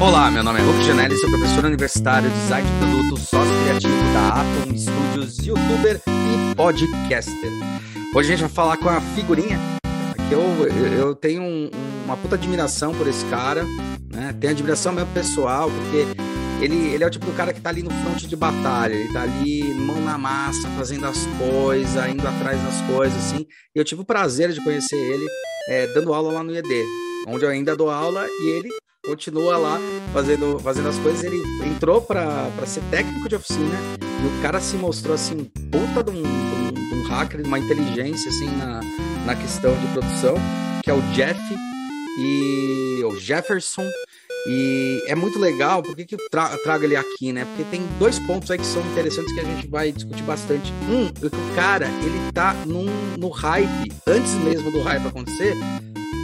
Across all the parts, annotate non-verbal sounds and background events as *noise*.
Olá, meu nome é Hulk Janelli, sou professor universitário, design de produto, sócio criativo da Atom Studios, youtuber e podcaster. Hoje a gente vai falar com a figurinha, que eu, eu tenho um, uma puta admiração por esse cara, né? Tenho admiração mesmo pessoal, porque ele, ele é o tipo do cara que tá ali no fronte de batalha, ele tá ali mão na massa, fazendo as coisas, indo atrás das coisas, assim. E eu tive o prazer de conhecer ele é, dando aula lá no IED, onde eu ainda dou aula e ele continua lá fazendo, fazendo as coisas. Ele entrou para ser técnico de oficina e o cara se mostrou assim, puta de um, de um, de um hacker, uma inteligência assim na, na questão de produção, que é o Jeff e o Jefferson. E é muito legal, por que, que eu tra trago ele aqui, né? Porque tem dois pontos aí que são interessantes que a gente vai discutir bastante. Um, é que o cara, ele tá num, no hype, antes mesmo do hype acontecer,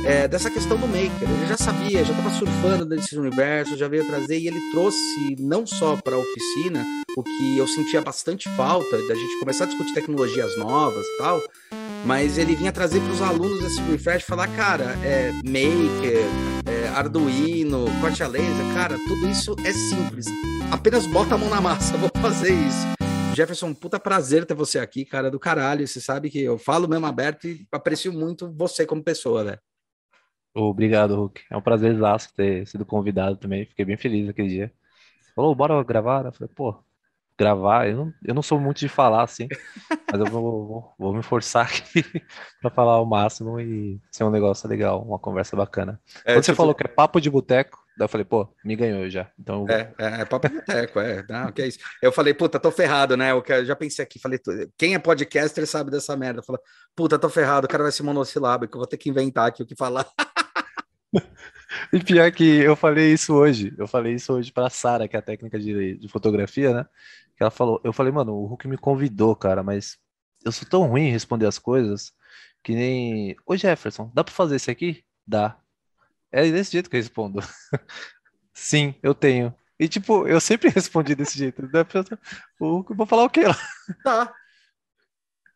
é, dessa questão do maker. Ele já sabia, já estava surfando nesse universo, já veio trazer e ele trouxe não só para a oficina o que eu sentia bastante falta da gente começar a discutir tecnologias novas e tal, mas ele vinha trazer para os alunos esse refresh falar, cara, é Maker, é Arduino, corte a laser, cara, tudo isso é simples. Apenas bota a mão na massa, *laughs* vou fazer isso. Jefferson, puta prazer ter você aqui, cara, do caralho. Você sabe que eu falo mesmo aberto e aprecio muito você como pessoa, né? Obrigado, Hulk. É um prazer ter sido convidado também. Fiquei bem feliz aquele dia. Falou, bora gravar? Eu falei, pô, gravar. Eu não, eu não sou muito de falar assim, *laughs* mas eu vou, vou, vou me forçar aqui *laughs* para falar o máximo e ser um negócio legal, uma conversa bacana. É, Quando você tipo... falou que é papo de boteco, daí eu falei, pô, me ganhou já. Então é, é, é, papo de boteco, é. Não, que é isso. Eu falei, puta, tô ferrado, né? Eu já pensei aqui, falei, quem é podcaster sabe dessa merda. Falei, puta, tô ferrado, o cara vai ser monossilábico, eu vou ter que inventar aqui o que falar. *laughs* *laughs* E pior que eu falei isso hoje. Eu falei isso hoje pra Sara, que é a técnica de, de fotografia, né? Que ela falou, eu falei, mano, o Hulk me convidou, cara, mas eu sou tão ruim em responder as coisas que nem. Ô Jefferson, dá pra fazer isso aqui? Dá. É desse jeito que eu respondo. *laughs* Sim, eu tenho. E tipo, eu sempre *laughs* respondi desse jeito. O Hulk, vou falar o quê lá? Tá.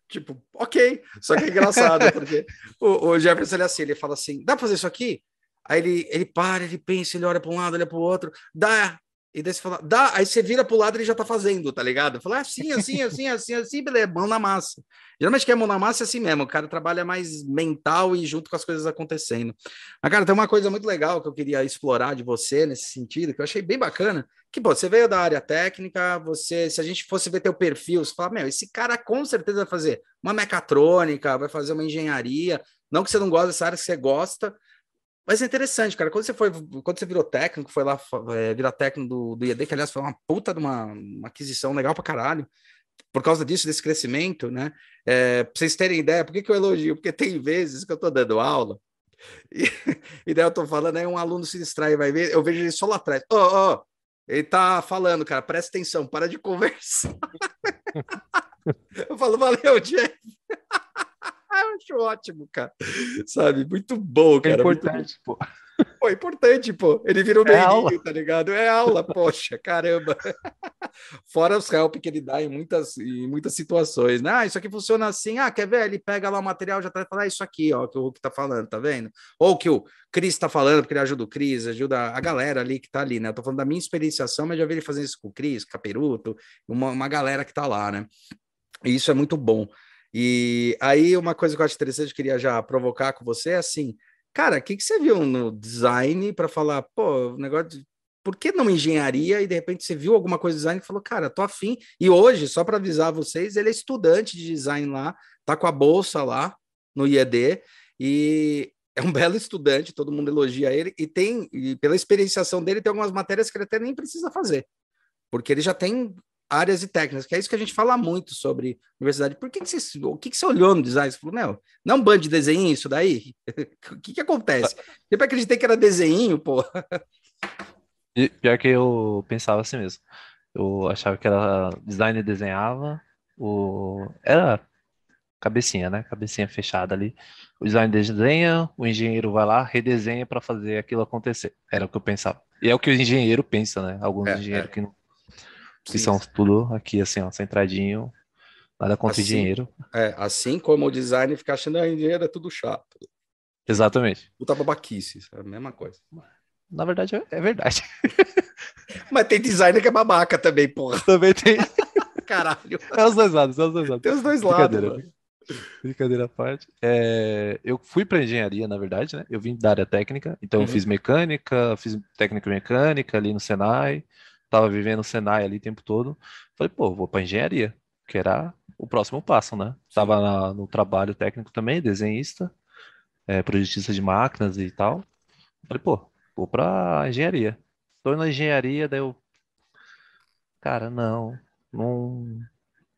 Tipo, ok. Só que é engraçado, porque o, o Jefferson ele é assim, ele fala assim: dá pra fazer isso aqui? Aí ele, ele para, ele pensa, ele olha para um lado, olha para o outro, dá, e daí você fala, dá, aí você vira pro lado e ele já tá fazendo, tá ligado? Fala assim, assim, assim, assim, assim, beleza, mão na massa. Geralmente que é mão na massa é assim mesmo, o cara trabalha mais mental e junto com as coisas acontecendo. Mas, cara, tem uma coisa muito legal que eu queria explorar de você nesse sentido, que eu achei bem bacana, que, pô, você veio da área técnica, você, se a gente fosse ver teu perfil, você fala, meu, esse cara com certeza vai fazer uma mecatrônica, vai fazer uma engenharia, não que você não gosta dessa área, que você gosta, mas é interessante, cara. Quando você foi, quando você virou técnico, foi lá é, virar técnico do, do IAD, que aliás foi uma puta de uma, uma, aquisição legal pra caralho. Por causa disso, desse crescimento, né? É, pra vocês terem ideia, por que, que eu elogio? Porque tem vezes que eu tô dando aula *laughs* e, e daí eu tô falando, aí um aluno se distrai, vai ver, eu vejo ele só lá atrás. Ô, oh, oh, ele tá falando, cara, presta atenção, para de *laughs* conversar. eu falo, valeu, Jeff. *laughs* *laughs* eu acho ótimo, cara. Sabe? Muito bom, é cara. É importante, pô. Pô, é importante, pô. Ele virou é meio, tá ligado? É aula, poxa, caramba. Fora os help que ele dá em muitas, em muitas situações, né? Ah, isso aqui funciona assim. Ah, quer ver? Ele pega lá o material já tá falando, ah, isso aqui, ó, que o Hulk tá falando, tá vendo? Ou que o Cris tá falando, porque ele ajuda o Cris, ajuda a galera ali que tá ali, né? Eu tô falando da minha experienciação, mas já vi ele fazendo isso com o Cris, Caperuto, uma, uma galera que tá lá, né? E isso é muito bom. E aí, uma coisa que eu acho interessante, eu queria já provocar com você é assim, cara, o que, que você viu no design para falar, pô, o negócio de por que não engenharia? E de repente você viu alguma coisa de design e falou, cara, tô afim. E hoje, só para avisar vocês, ele é estudante de design lá, tá com a bolsa lá no IED e é um *laughs* belo estudante, todo mundo elogia ele e tem, e pela experienciação dele, tem algumas matérias que ele até nem precisa fazer, porque ele já tem áreas e técnicas, que é isso que a gente fala muito sobre universidade. Por que, que você, o que, que você olhou no design? Você falou, meu, não é um bando de desenho isso daí? *laughs* o que, que acontece? Eu acreditei que era desenho, pô. E pior que eu pensava assim mesmo. Eu achava que era design desenhava, o era cabecinha, né? Cabecinha fechada ali. O design desenha, o engenheiro vai lá, redesenha para fazer aquilo acontecer. Era o que eu pensava. E é o que o engenheiro pensa, né? Alguns é, engenheiros é. que não que são tudo aqui, assim, ó, centradinho, nada contra assim, dinheiro. É, assim como o design fica achando que dinheiro é tudo chato. Exatamente. Puta babaquice, é a mesma coisa. Na verdade, é, é verdade. *laughs* Mas tem designer que é babaca também, porra. Também tem. *laughs* Caralho. É os dois lados, é os dois lados. Tem os dois lados. Brincadeira. mano. Brincadeira à parte. É, eu fui para engenharia, na verdade, né? Eu vim da área técnica, então eu Uhum. fiz mecânica, fiz técnica mecânica ali no Senai, tava vivendo no Senai ali o tempo todo. Falei, pô, vou para engenharia, que era o próximo passo, né? Tava na- no trabalho técnico também, desenhista, é, projetista de máquinas e tal. Falei, pô, vou para engenharia. Tô na engenharia, daí eu, cara, não, não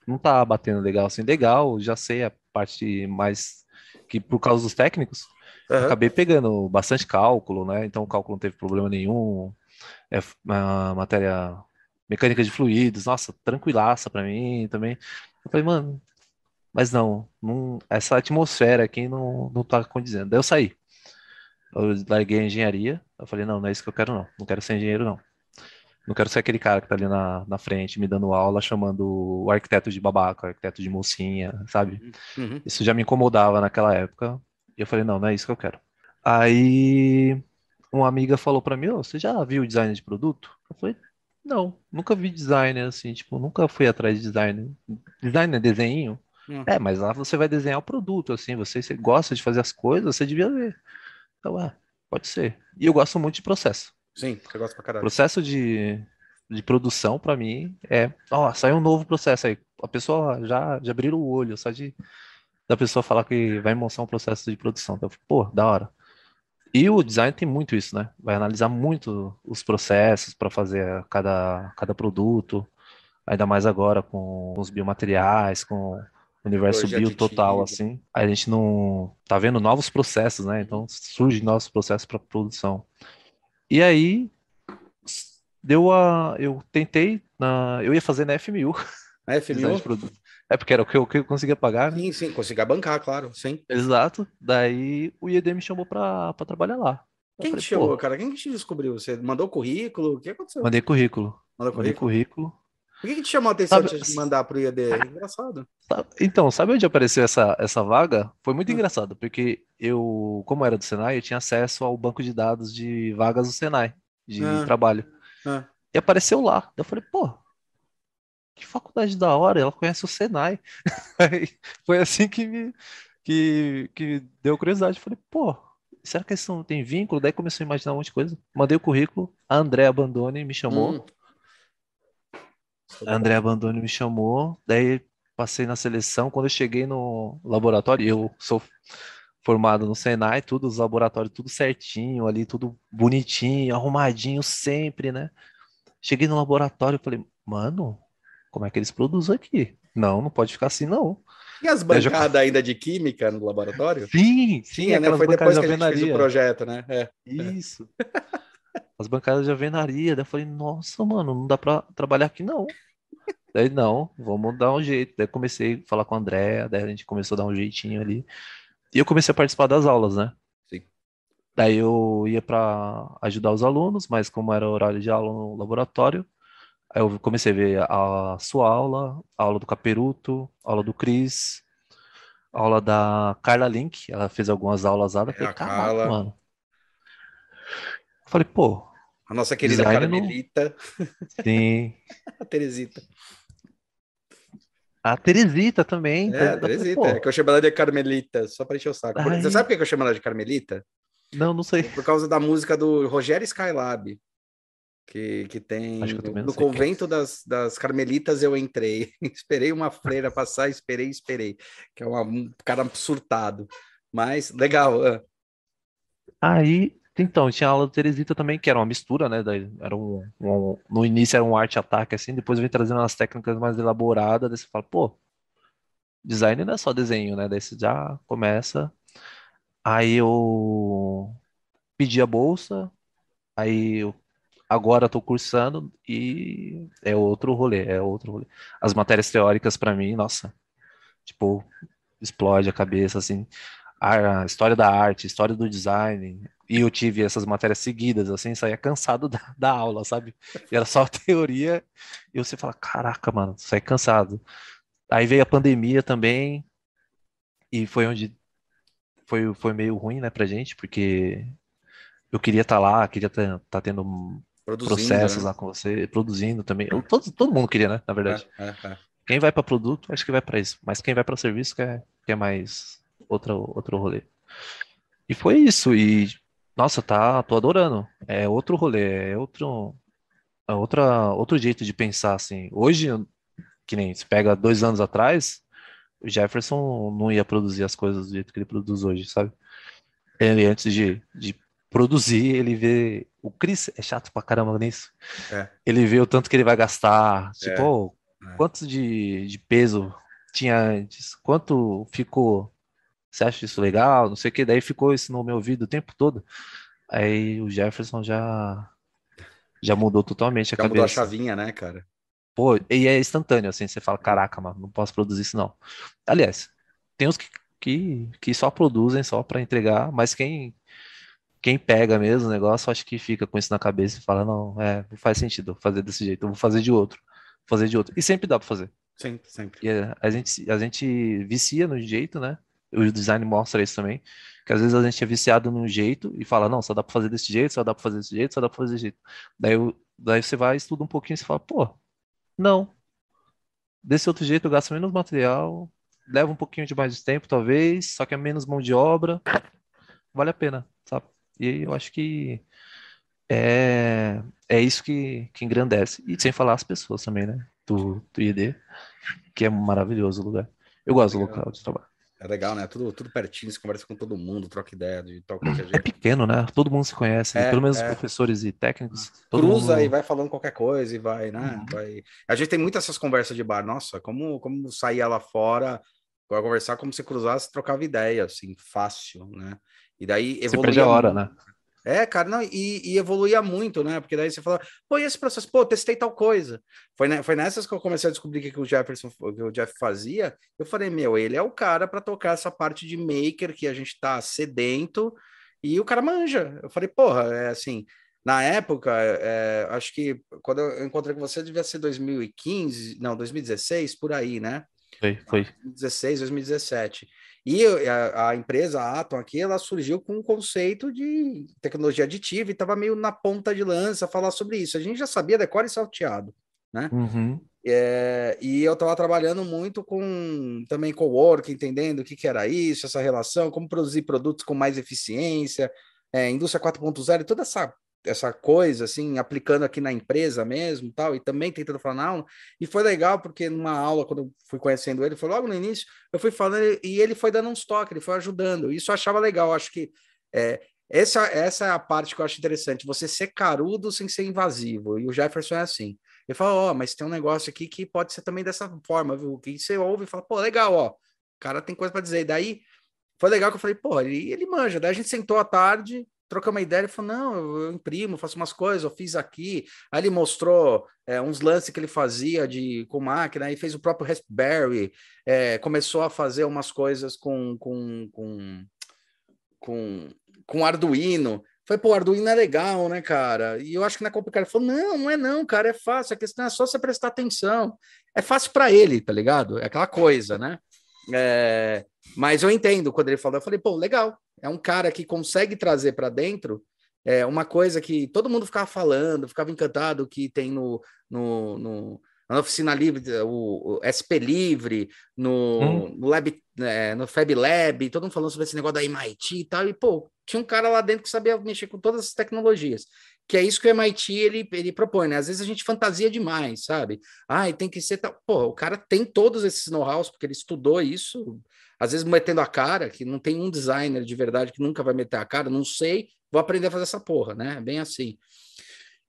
não tá batendo legal assim. Legal, já sei a parte mais que por causa dos técnicos, Aham. acabei pegando bastante cálculo, né? Então o cálculo não teve problema nenhum. É f- a matéria mecânica de fluidos, nossa, tranquilaça pra mim também. Eu falei, mano, mas não, não essa atmosfera aqui não, não tá condizendo. Daí eu saí. Eu larguei a engenharia. Eu falei, não, não é isso que eu quero, não. Não quero ser engenheiro, não. Não quero ser aquele cara que tá ali na, na frente me dando aula, chamando o arquiteto de babaca, o arquiteto de mocinha, sabe? Uhum. Isso já me incomodava naquela época. E eu falei, não, não é isso que eu quero. Aí uma amiga falou pra mim, ô, você já viu design de produto? Eu falei, não, nunca vi designer assim, tipo, nunca fui atrás de designer. Design é desenho? Hum. É, mas lá você vai desenhar o produto, assim, você, você gosta de fazer as coisas, você devia ver. Então, é, pode ser. E eu gosto muito de processo. Sim, você gosta pra caralho. Processo de, de produção, pra mim, é. Ó, saiu um novo processo aí. A pessoa já, já abriu o olho, só de da pessoa falar que vai mostrar um processo de produção. Então, pô, da hora. E o design tem muito isso, né? Vai analisar muito os processos para fazer cada, cada produto, ainda mais agora com os biomateriais, com o universo bio total, assim. A gente não tá vendo novos processos, né? Então surgem novos processos para produção. E aí deu a, eu tentei na, eu ia fazer na FMU, A FMU? É porque era o que eu, que eu conseguia pagar, né? Sim, sim, conseguir bancar, claro, sim. Exato. Daí o IED me chamou pra, pra trabalhar lá. Eu Quem falei, te chamou, cara? Quem que te descobriu? Você mandou currículo? O que aconteceu? mandei currículo. Mandou Mandei currículo? Por que, que te chamou a atenção Sabe- de mandar pro IAD? *laughs* É engraçado. Então, sabe onde apareceu essa, essa vaga? Foi muito Hum. engraçado, porque eu, como era do Senai, eu tinha acesso ao banco de dados de vagas do Senai, de Ah. trabalho. Ah, E apareceu lá. Eu falei, pô, que faculdade da hora, ela conhece o Senai. *laughs* Foi assim que me que, que deu curiosidade. Falei, pô, será que eles não têm vínculo? Daí comecei a imaginar um monte de coisa. Mandei o currículo, a André Abandone me chamou. hum. A André Abandone me chamou, daí passei na seleção. Quando eu cheguei no laboratório, eu sou formado no Senai, tudo, os laboratórios, tudo certinho ali, tudo bonitinho, arrumadinho sempre, né? Cheguei no laboratório e falei, mano, como é que eles produzem aqui? Não, não pode ficar assim, não. E as Eu já- bancadas ainda de química no laboratório? Sim, sim, Tinha, né? Foi depois bancadas que a gente fez o projeto, né? É. Isso. As bancadas de alvenaria. Daí eu falei, nossa, mano, não dá pra trabalhar aqui, não. Daí, não, vamos dar um jeito. Daí comecei a falar com a Andréa, daí a gente começou a dar um jeitinho ali. E eu comecei a participar das aulas, né? Sim. Daí eu ia para ajudar os alunos, mas como era horário de aula no laboratório, eu comecei a ver a sua aula, a aula do Caperuto, a aula do Cris, a aula da Carla Link, ela fez algumas aulas lá, eu É, falei, a caraca, Carla. mano. Eu falei, pô, A nossa querida Carmelita, *laughs* sim. a Teresita. A Teresita também. É, tá- a falei, Teresita. pô, É que eu chamo ela de Carmelita, só para encher o saco. Ai. Você sabe por que eu chamo ela de Carmelita? não, não sei. Por causa da música do Rogério Skylab, que, que tem que no é. convento das, das Carmelitas eu entrei. *laughs* esperei uma freira passar, esperei, esperei. Que é uma- um cara surtado. Mas legal. Aí, então, tinha a aula da Teresita também, que era uma mistura, né? Era um, um- no início era um arte-ataque, assim, depois vem trazendo umas técnicas mais elaboradas, daí você fala, pô, design não é só desenho, né? Daí você já começa. Aí eu pedi a bolsa, aí eu agora estou cursando e é outro rolê, é outro rolê. As matérias teóricas para mim, nossa, tipo, explode a cabeça assim. A história da arte, história do design, e eu tive essas matérias seguidas, assim, saía cansado *laughs* da, da aula, sabe? E era só *laughs* teoria, e você fala, caraca, mano, sai cansado. Aí veio a pandemia também, e foi onde foi, foi meio ruim, né, pra gente, porque eu queria estar lá, queria estar tá tendo processos né? lá com você, produzindo também. Eu, todo, todo mundo queria, né? Na verdade. É, é, é. Quem vai para produto, acho que vai para isso. Mas quem vai para serviço quer, quer mais outra, outro rolê. E foi isso. E, nossa, tá, tô adorando. É outro rolê, é outro, é outra, outro jeito de pensar, assim. Hoje, que nem se pega dois anos atrás, o Jefferson não ia produzir as coisas do jeito que ele produz hoje, sabe? Ele, antes de, de produzir, ele vê. O Chris é chato pra caramba nisso. É. Ele vê o tanto que ele vai gastar. Tipo, É. oh, É. quanto de, de peso tinha antes? Quanto ficou? Você acha isso legal? Não sei o que. Daí ficou isso no meu ouvido o tempo todo. Aí o Jefferson já. Já mudou totalmente a Já mudou a cabeça. chavinha, né, cara? Pô, e é instantâneo, assim, você fala, caraca, mano, não posso produzir isso não. Aliás, tem uns que, que, que só produzem só pra entregar, mas quem, quem pega mesmo o negócio, acho que fica com isso na cabeça e fala, não, é, não faz sentido eu fazer desse jeito, eu vou fazer de outro, vou fazer de outro. E sempre dá pra fazer. Sempre, sempre. E a, a gente, a gente vicia no jeito, né? O design mostra isso também, que às vezes a gente é viciado num jeito e fala, não, só dá pra fazer desse jeito, só dá pra fazer desse jeito, só dá pra fazer desse jeito. Daí, daí você vai, estuda um pouquinho e você fala, pô, não. Desse outro jeito eu gasto menos material, leva um pouquinho de mais de tempo, talvez, só que é menos mão de obra. Vale a pena, sabe? E aí eu acho que é, é isso que, que engrandece. E sem falar as pessoas também, né? Do, do ID, que é maravilhoso o lugar. Eu gosto do local de trabalho. É legal, né? Tudo, tudo pertinho, você conversa com todo mundo, troca ideia de tal qualquer É jeito. pequeno, né? Todo mundo se conhece, É, pelo menos é. professores e técnicos. Todo Cruza mundo... e vai falando qualquer coisa e vai, né? Uhum. Vai... A gente tem muitas essas conversas de bar. Nossa, como, como saía lá fora, para conversar, como se cruzasse, trocava ideia, assim, fácil, né? E daí Você evoluía. perde a hora, muito. né? É, cara, não, e, e evoluía muito, né? Porque daí você fala, pô, e esse processo? Pô, testei tal coisa. Foi, ne- foi nessas que eu comecei a descobrir o que, que o Jefferson, que o Jeff fazia. Eu falei, meu, ele é o cara para tocar essa parte de maker que a gente tá sedento e o cara manja. Eu falei, porra, é assim. Na época, é, acho que quando eu encontrei com você, devia ser 2015, não, 2016, por aí, né? Foi, foi. 2016, 2017. E a, a empresa, a Atom aqui, ela surgiu com um conceito de tecnologia aditiva e estava meio na ponta de lança falar sobre isso. A gente já sabia decora e salteado. Uhum. É, e eu estava trabalhando muito com também com o work, entendendo o que, que era isso, essa relação, como produzir produtos com mais eficiência, é, indústria 4.0, toda essa essa coisa assim, aplicando aqui na empresa mesmo, tal, e também tentando falar na aula. E foi legal porque numa aula quando eu fui conhecendo ele, foi logo no início, eu fui falando e ele foi dando uns toques, ele foi ajudando. Isso eu achava legal, acho que é, essa, essa é a parte que eu acho interessante, você ser carudo sem ser invasivo. E o Jefferson é assim. Ele fala, ó, mas tem um negócio aqui que pode ser também dessa forma, viu? Que você ouve e fala, pô, legal, ó, cara tem coisa para dizer. E daí foi legal que eu falei, pô, ele, ele manja. Daí a gente sentou à tarde, trocamos uma ideia, ele falou, não, eu, imprimo, faço umas coisas, eu fiz aqui. Aí ele mostrou é, uns lances que ele fazia de, com máquina, aí fez o próprio Raspberry, é, começou a fazer umas coisas com, com, com, com, com Arduino. Falei, pô, Arduino é legal, né, cara? E eu acho que não é complicado. Ele falou, não, não é não, cara, é fácil. A questão é só você prestar atenção. É fácil para ele, tá ligado? É aquela coisa, né? É, mas eu entendo quando ele falou. Eu falei, pô, legal. É um cara que consegue trazer para dentro é, uma coisa que todo mundo ficava falando, ficava encantado que tem no, no, no na oficina livre, o, o SP Livre, no, Hum. no Lab, é, no Fab Lab, todo mundo falando sobre esse negócio da MIT e tal, e pô, tinha um cara lá dentro que sabia mexer com todas as tecnologias. Que é isso que o MIT ele, ele propõe, né? Às vezes a gente fantasia demais, sabe? Ah, tem que ser tal. Pô, o cara tem todos esses know-hows, porque ele estudou isso, às vezes metendo a cara, que não tem um designer de verdade que nunca vai meter a cara, não sei, vou aprender a fazer essa porra, né? Bem assim.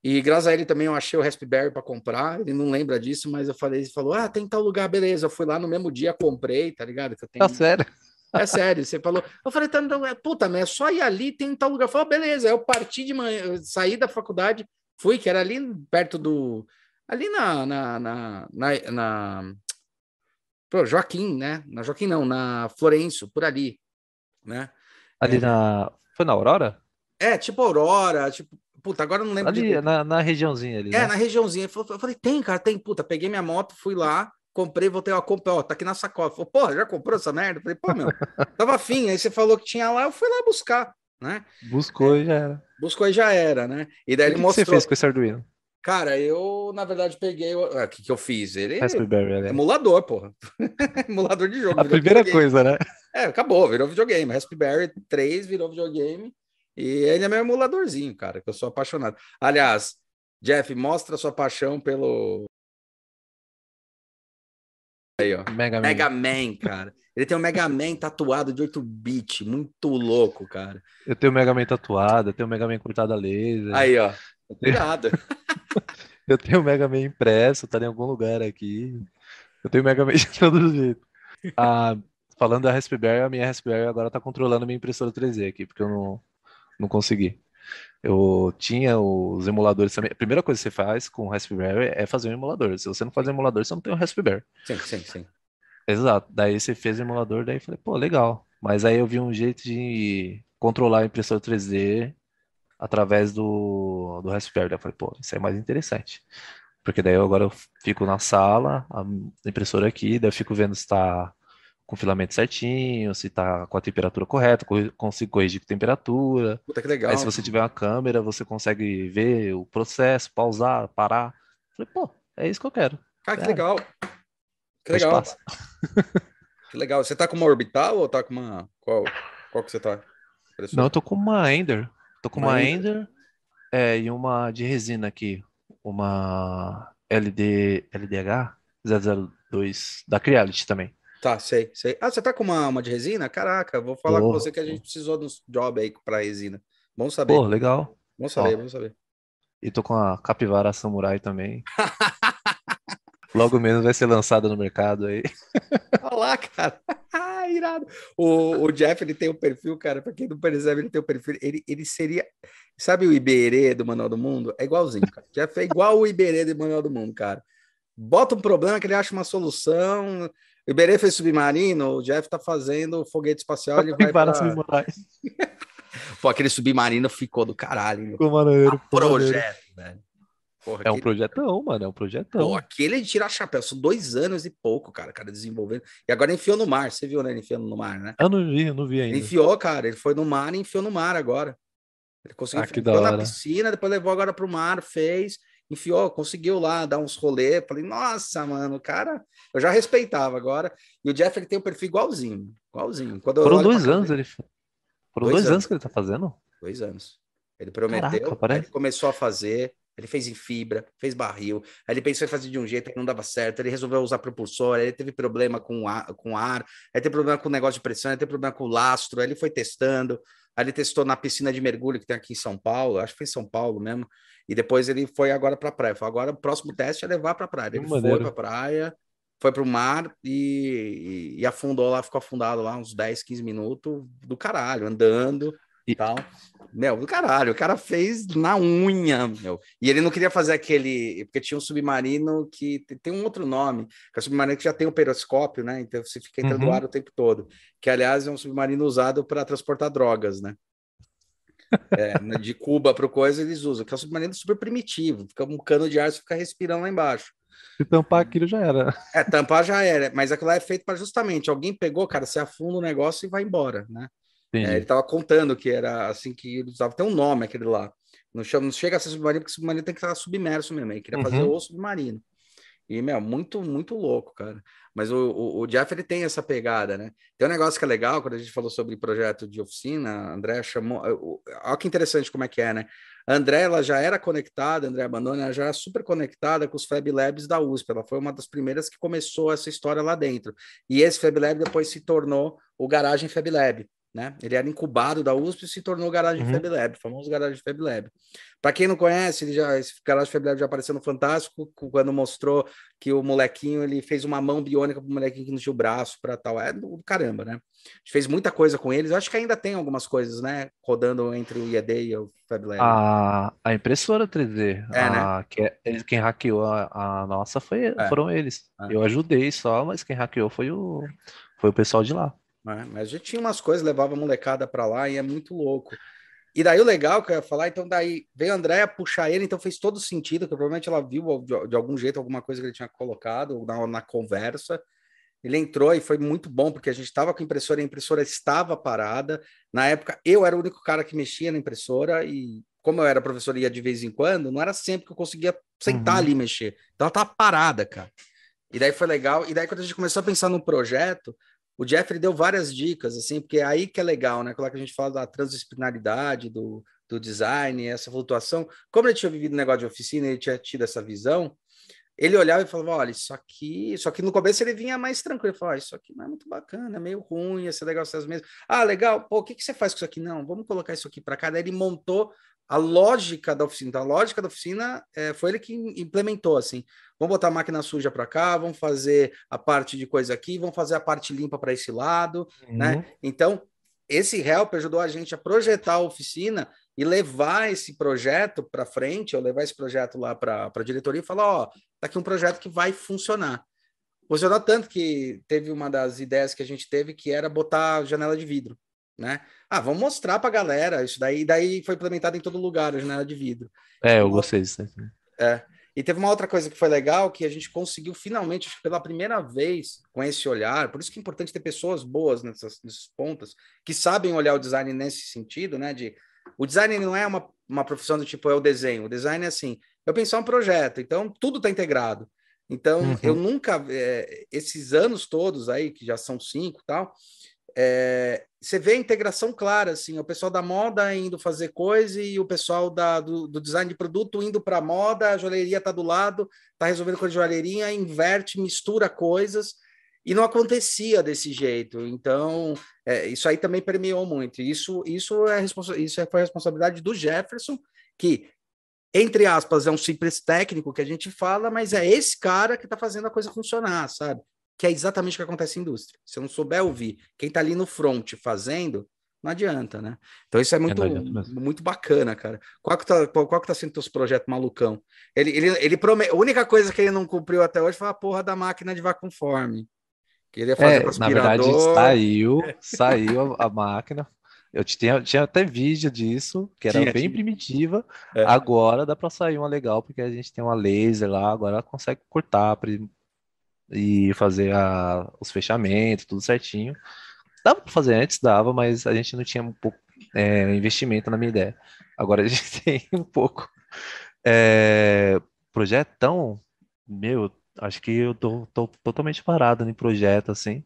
E graças a ele também eu achei o Raspberry para comprar. Ele não lembra disso, mas eu falei, ele falou: "Ah, tem tal lugar, beleza". Eu fui lá no mesmo dia, comprei, tá ligado? Que eu tenho Tá sério? É sério, você falou. Eu falei, tá, então, é, puta, mas é só ir ali, tem tal lugar. Eu falei, beleza. Aí eu parti de manhã, saí da faculdade, fui, que era ali perto do. Ali na. na, na, na, na Joaquim, né? Na Joaquim não, na Florenço, por ali, né? Ali É. na. Foi na Aurora? É, tipo Aurora, tipo. Puta, agora eu não lembro Ali, direito. na, na regiãozinha ali. É, né? na regiãozinha. Eu falei, tem, cara, tem. Puta, peguei minha moto, fui lá, comprei, voltei, ó, comprei, ó, tá aqui na sacola. Falei, porra, já comprou essa merda? Eu falei, pô, meu, *laughs* tava afim. Aí você falou que tinha lá, eu fui lá buscar. né? Buscou é, e já era. Buscou e já era, né? E daí e ele que mostrou. Que você fez com esse Arduino? Cara, eu, na verdade, peguei. O ah, que, que eu fiz? Ele. Raspberry, né? Emulador, porra. *laughs* emulador de jogo. A primeira videogame. coisa, né? É, acabou, virou videogame. Raspberry 3 virou videogame. E ele é meu emuladorzinho, cara, que eu sou apaixonado. Aliás, Jeff, mostra sua paixão pelo. Aí, ó. Mega Man. Mega Man, cara. Ele tem um Mega Man tatuado de 8-bit, muito louco, cara. Eu tenho o Mega Man tatuado, eu tenho o Mega Man cortado a laser. Aí, ó. Obrigado. *laughs* eu tenho o Mega Man impresso, tá em algum lugar aqui. Eu tenho o Mega Man *laughs* de todo jeito. Ah, falando da Raspberry, a minha Raspberry agora tá controlando minha impressora 3D aqui, porque eu não, não consegui. Eu tinha os emuladores também. A primeira coisa que você faz com o Raspberry é fazer um emulador. Se você não faz um emulador, você não tem um Raspberry. Sim, sim, sim. Exato. Daí você fez o emulador, daí eu falei, pô, legal. Mas aí eu vi um jeito de controlar a impressora 3D através do, do Raspberry. Eu falei, pô, isso é mais interessante. Porque daí eu, agora eu fico na sala, a impressora aqui, daí eu fico vendo se está com o filamento certinho, se está com a temperatura correta, consigo corrigir com temperatura. Puta que legal. Aí se você tiver uma câmera, você consegue ver o processo, pausar, parar. Eu falei, pô, é isso que eu quero. Ah, que é. legal. Que legal. *laughs* que legal. Você tá com uma orbital ou tá com uma. Qual, qual que você tá? Não, eu tô com uma Ender. Tô com uma, uma Ender é, e uma de resina aqui. Uma LD, LDH 002 da Creality também. Tá, sei, sei. Ah, você tá com uma, uma de resina? Caraca, vou falar com você que a gente precisou dos job aí pra resina. Bom saber. Pô, legal. Bom saber, Ó, bom saber. E tô com a Capivara Samurai também. Logo menos vai ser lançada no mercado aí. *laughs* Olha lá, cara. *laughs* Ah, irado. O, o Jeff, ele tem o um perfil, cara, para quem não percebe, ele tem o um perfil. Ele, ele seria. Sabe o Iberê do Manual do Mundo? É igualzinho, cara. Jeff é igual o Iberê do Manual do Mundo, cara. Bota um problema que ele acha uma solução. O Iberê fez submarino, o Jeff tá fazendo foguete espacial, ele vai para pra... *laughs* Pô, aquele submarino ficou do caralho. Ficou maneiro. Projeto, velho. Porra, é um projetão, mano, é um projetão. Pô, aquele de tirar chapéu, são dois anos e pouco, cara, cara desenvolvendo. E agora enfiou no mar, você viu, né? Ele enfiando no mar, né? Eu não vi, eu não vi ainda. Ele enfiou, cara, ele foi no mar e enfiou no mar agora. Ele conseguiu ah, enfiou na piscina, depois levou agora pro mar, fez, enfiou, conseguiu lá dar uns rolê. Falei, nossa, mano, cara, eu já respeitava agora. E o Jeff, ele tem um perfil igualzinho, igualzinho. Quando Foram dois anos ele. Foram dois, dois anos. anos que ele tá fazendo? Dois anos. Ele prometeu, Caraca, ele começou a fazer, ele fez em fibra, fez barril. Aí ele pensou em fazer de um jeito que não dava certo. Ele resolveu usar propulsor. Aí ele teve problema com ar, com ar. Aí teve problema com o negócio de pressão. Aí teve problema com o lastro. Aí ele foi testando. Aí ele testou na piscina de mergulho que tem aqui em São Paulo. Acho que foi em São Paulo mesmo. E depois ele foi agora para a praia. Falou, agora o próximo teste é levar para a praia. Ele foi para a praia, foi para o mar e, e, afundou lá, ficou afundado lá uns 10, 15 minutos do caralho, andando e tal. Meu, do caralho, o cara fez na unha, meu. E ele não queria fazer aquele. Porque tinha um submarino que tem um outro nome, que é um submarino que já tem um periscópio, né? Então você fica entrando uhum. ar o tempo todo. Que, aliás, é um submarino usado para transportar drogas, né? *laughs* É, de Cuba para coisa eles usam, que é um submarino super primitivo, fica um cano de ar, você fica respirando lá embaixo. Se tampar aquilo já era. É, tampar já era, mas aquilo lá é feito para justamente alguém pegou, cara, você afunda o negócio e vai embora, né? É, ele estava contando que era assim que ele usava, tem um nome aquele lá. Não, chama, não chega a ser submarino, porque submarino tem que estar submerso mesmo. Ele queria uhum. fazer o submarino. E, meu, muito, muito louco, cara. Mas o, o, o, Jeff, ele tem essa pegada, né? Tem um negócio que é legal, quando a gente falou sobre projeto de oficina, a André chamou... Olha que interessante como é que é, né? A André, ela já era conectada, a André Abandone, ela já era super conectada com os Fab Labs da USP. Ela foi uma das primeiras que começou essa história lá dentro. E esse Fab Lab depois se tornou o Garagem Fab Lab né? Ele era incubado da USP e se tornou garagem uhum. Fab Lab, famoso garagem Fab Lab. Para quem não conhece, ele já, esse garagem Fab Lab já apareceu no Fantástico quando mostrou que o molequinho ele fez uma mão biônica para o molequinho que não tinha o braço para tal. É do, caramba, né? A gente fez muita coisa com eles. Eu acho que ainda tem algumas coisas, né? Rodando entre o IED e o Fab Lab. A, a impressora 3D, é, a, né? que é, quem hackeou a, a nossa foi, é. foram eles. É. Eu ajudei só, mas quem hackeou foi o, foi o pessoal de lá. Né? Mas já tinha umas coisas, levava a molecada para lá e é muito louco. E daí o legal que eu ia falar, então daí veio a Andréia puxar ele, então fez todo sentido, que provavelmente ela viu de, de, algum jeito alguma coisa que ele tinha colocado na, na conversa. Ele entrou e foi muito bom, porque a gente estava com a impressora, a impressora estava parada. Na época, eu era o único cara que mexia na impressora, e como eu era professor e ia de vez em quando, não era sempre que eu conseguia sentar uhum. ali e mexer. Então ela estava parada, cara. E daí foi legal. E daí, quando a gente começou a pensar no projeto, o Jeffrey deu várias dicas, assim, porque é aí que é legal, né? Quando a gente fala da transdisciplinaridade, do, do design, essa flutuação. Como ele tinha vivido negócio de oficina, ele tinha tido essa visão, ele olhava e falava: olha, isso aqui, só que no começo ele vinha mais tranquilo, ele falava: isso aqui não é muito bacana, é meio ruim, ia ser legal essas mesmas. Ah, legal, pô, o que, que você faz com isso aqui? Não, vamos colocar isso aqui para cá. Daí ele montou a lógica da oficina. Então, a lógica da oficina é, foi ele que implementou assim. Vamos botar a máquina suja para cá, vamos fazer a parte de coisa aqui, vamos fazer a parte limpa para esse lado, né? uhum. né? Então, esse help ajudou a gente a projetar a oficina e levar esse projeto para frente, ou levar esse projeto lá para a diretoria e falar: ó, tá aqui um projeto que vai funcionar. Funcionou tanto que teve uma das ideias que a gente teve que era botar janela de vidro, né? Ah, vamos mostrar para a galera isso daí. Daí foi implementado em todo lugar a janela de vidro. É, eu gostei disso. É. E teve uma outra coisa que foi legal, que a gente conseguiu finalmente, pela primeira vez, com esse olhar, por isso que é importante ter pessoas boas nessas, nesses pontos, que sabem olhar o design nesse sentido, né? De o design não é uma, uma profissão do tipo é o desenho. O design é assim, eu pensar um projeto, então tudo está integrado. Então, uhum. eu nunca, é, esses anos todos aí, que já são cinco tal, é, você vê a integração clara, assim, o pessoal da moda indo fazer coisa e o pessoal da, do, do design de produto indo para moda, a joalheria está do lado, está resolvendo com a joalheria, inverte, mistura coisas, e não acontecia desse jeito. Então, é, isso aí também permeou muito. Isso, isso, é isso foi a responsabilidade do Jefferson, que, entre aspas, é um simples técnico que a gente fala, mas é esse cara que está fazendo a coisa funcionar, sabe? Que é exatamente o que acontece na indústria. Se eu não souber ouvir quem está ali no front fazendo, não adianta, né? Então isso é muito, é muito bacana, cara. Qual que tá, qual, que tá sendo teus projetos malucão? Ele, ele, ele promete, a única coisa que ele não cumpriu até hoje foi a porra da máquina de vacuum Queria fazer é, na verdade, saiu, saiu a, a máquina. Eu tinha, tinha até vídeo disso, que era tinha, bem tinha. primitiva. É. Agora dá para sair uma legal, porque a gente tem uma laser lá, agora ela consegue cortar e fazer a, os fechamentos, tudo certinho. Dava para fazer antes, dava, mas a gente não tinha um pouco é, investimento na minha ideia. Agora a *laughs* gente tem um pouco. É, projetão, meu, Acho que eu tô, tô totalmente parado em projeto, assim.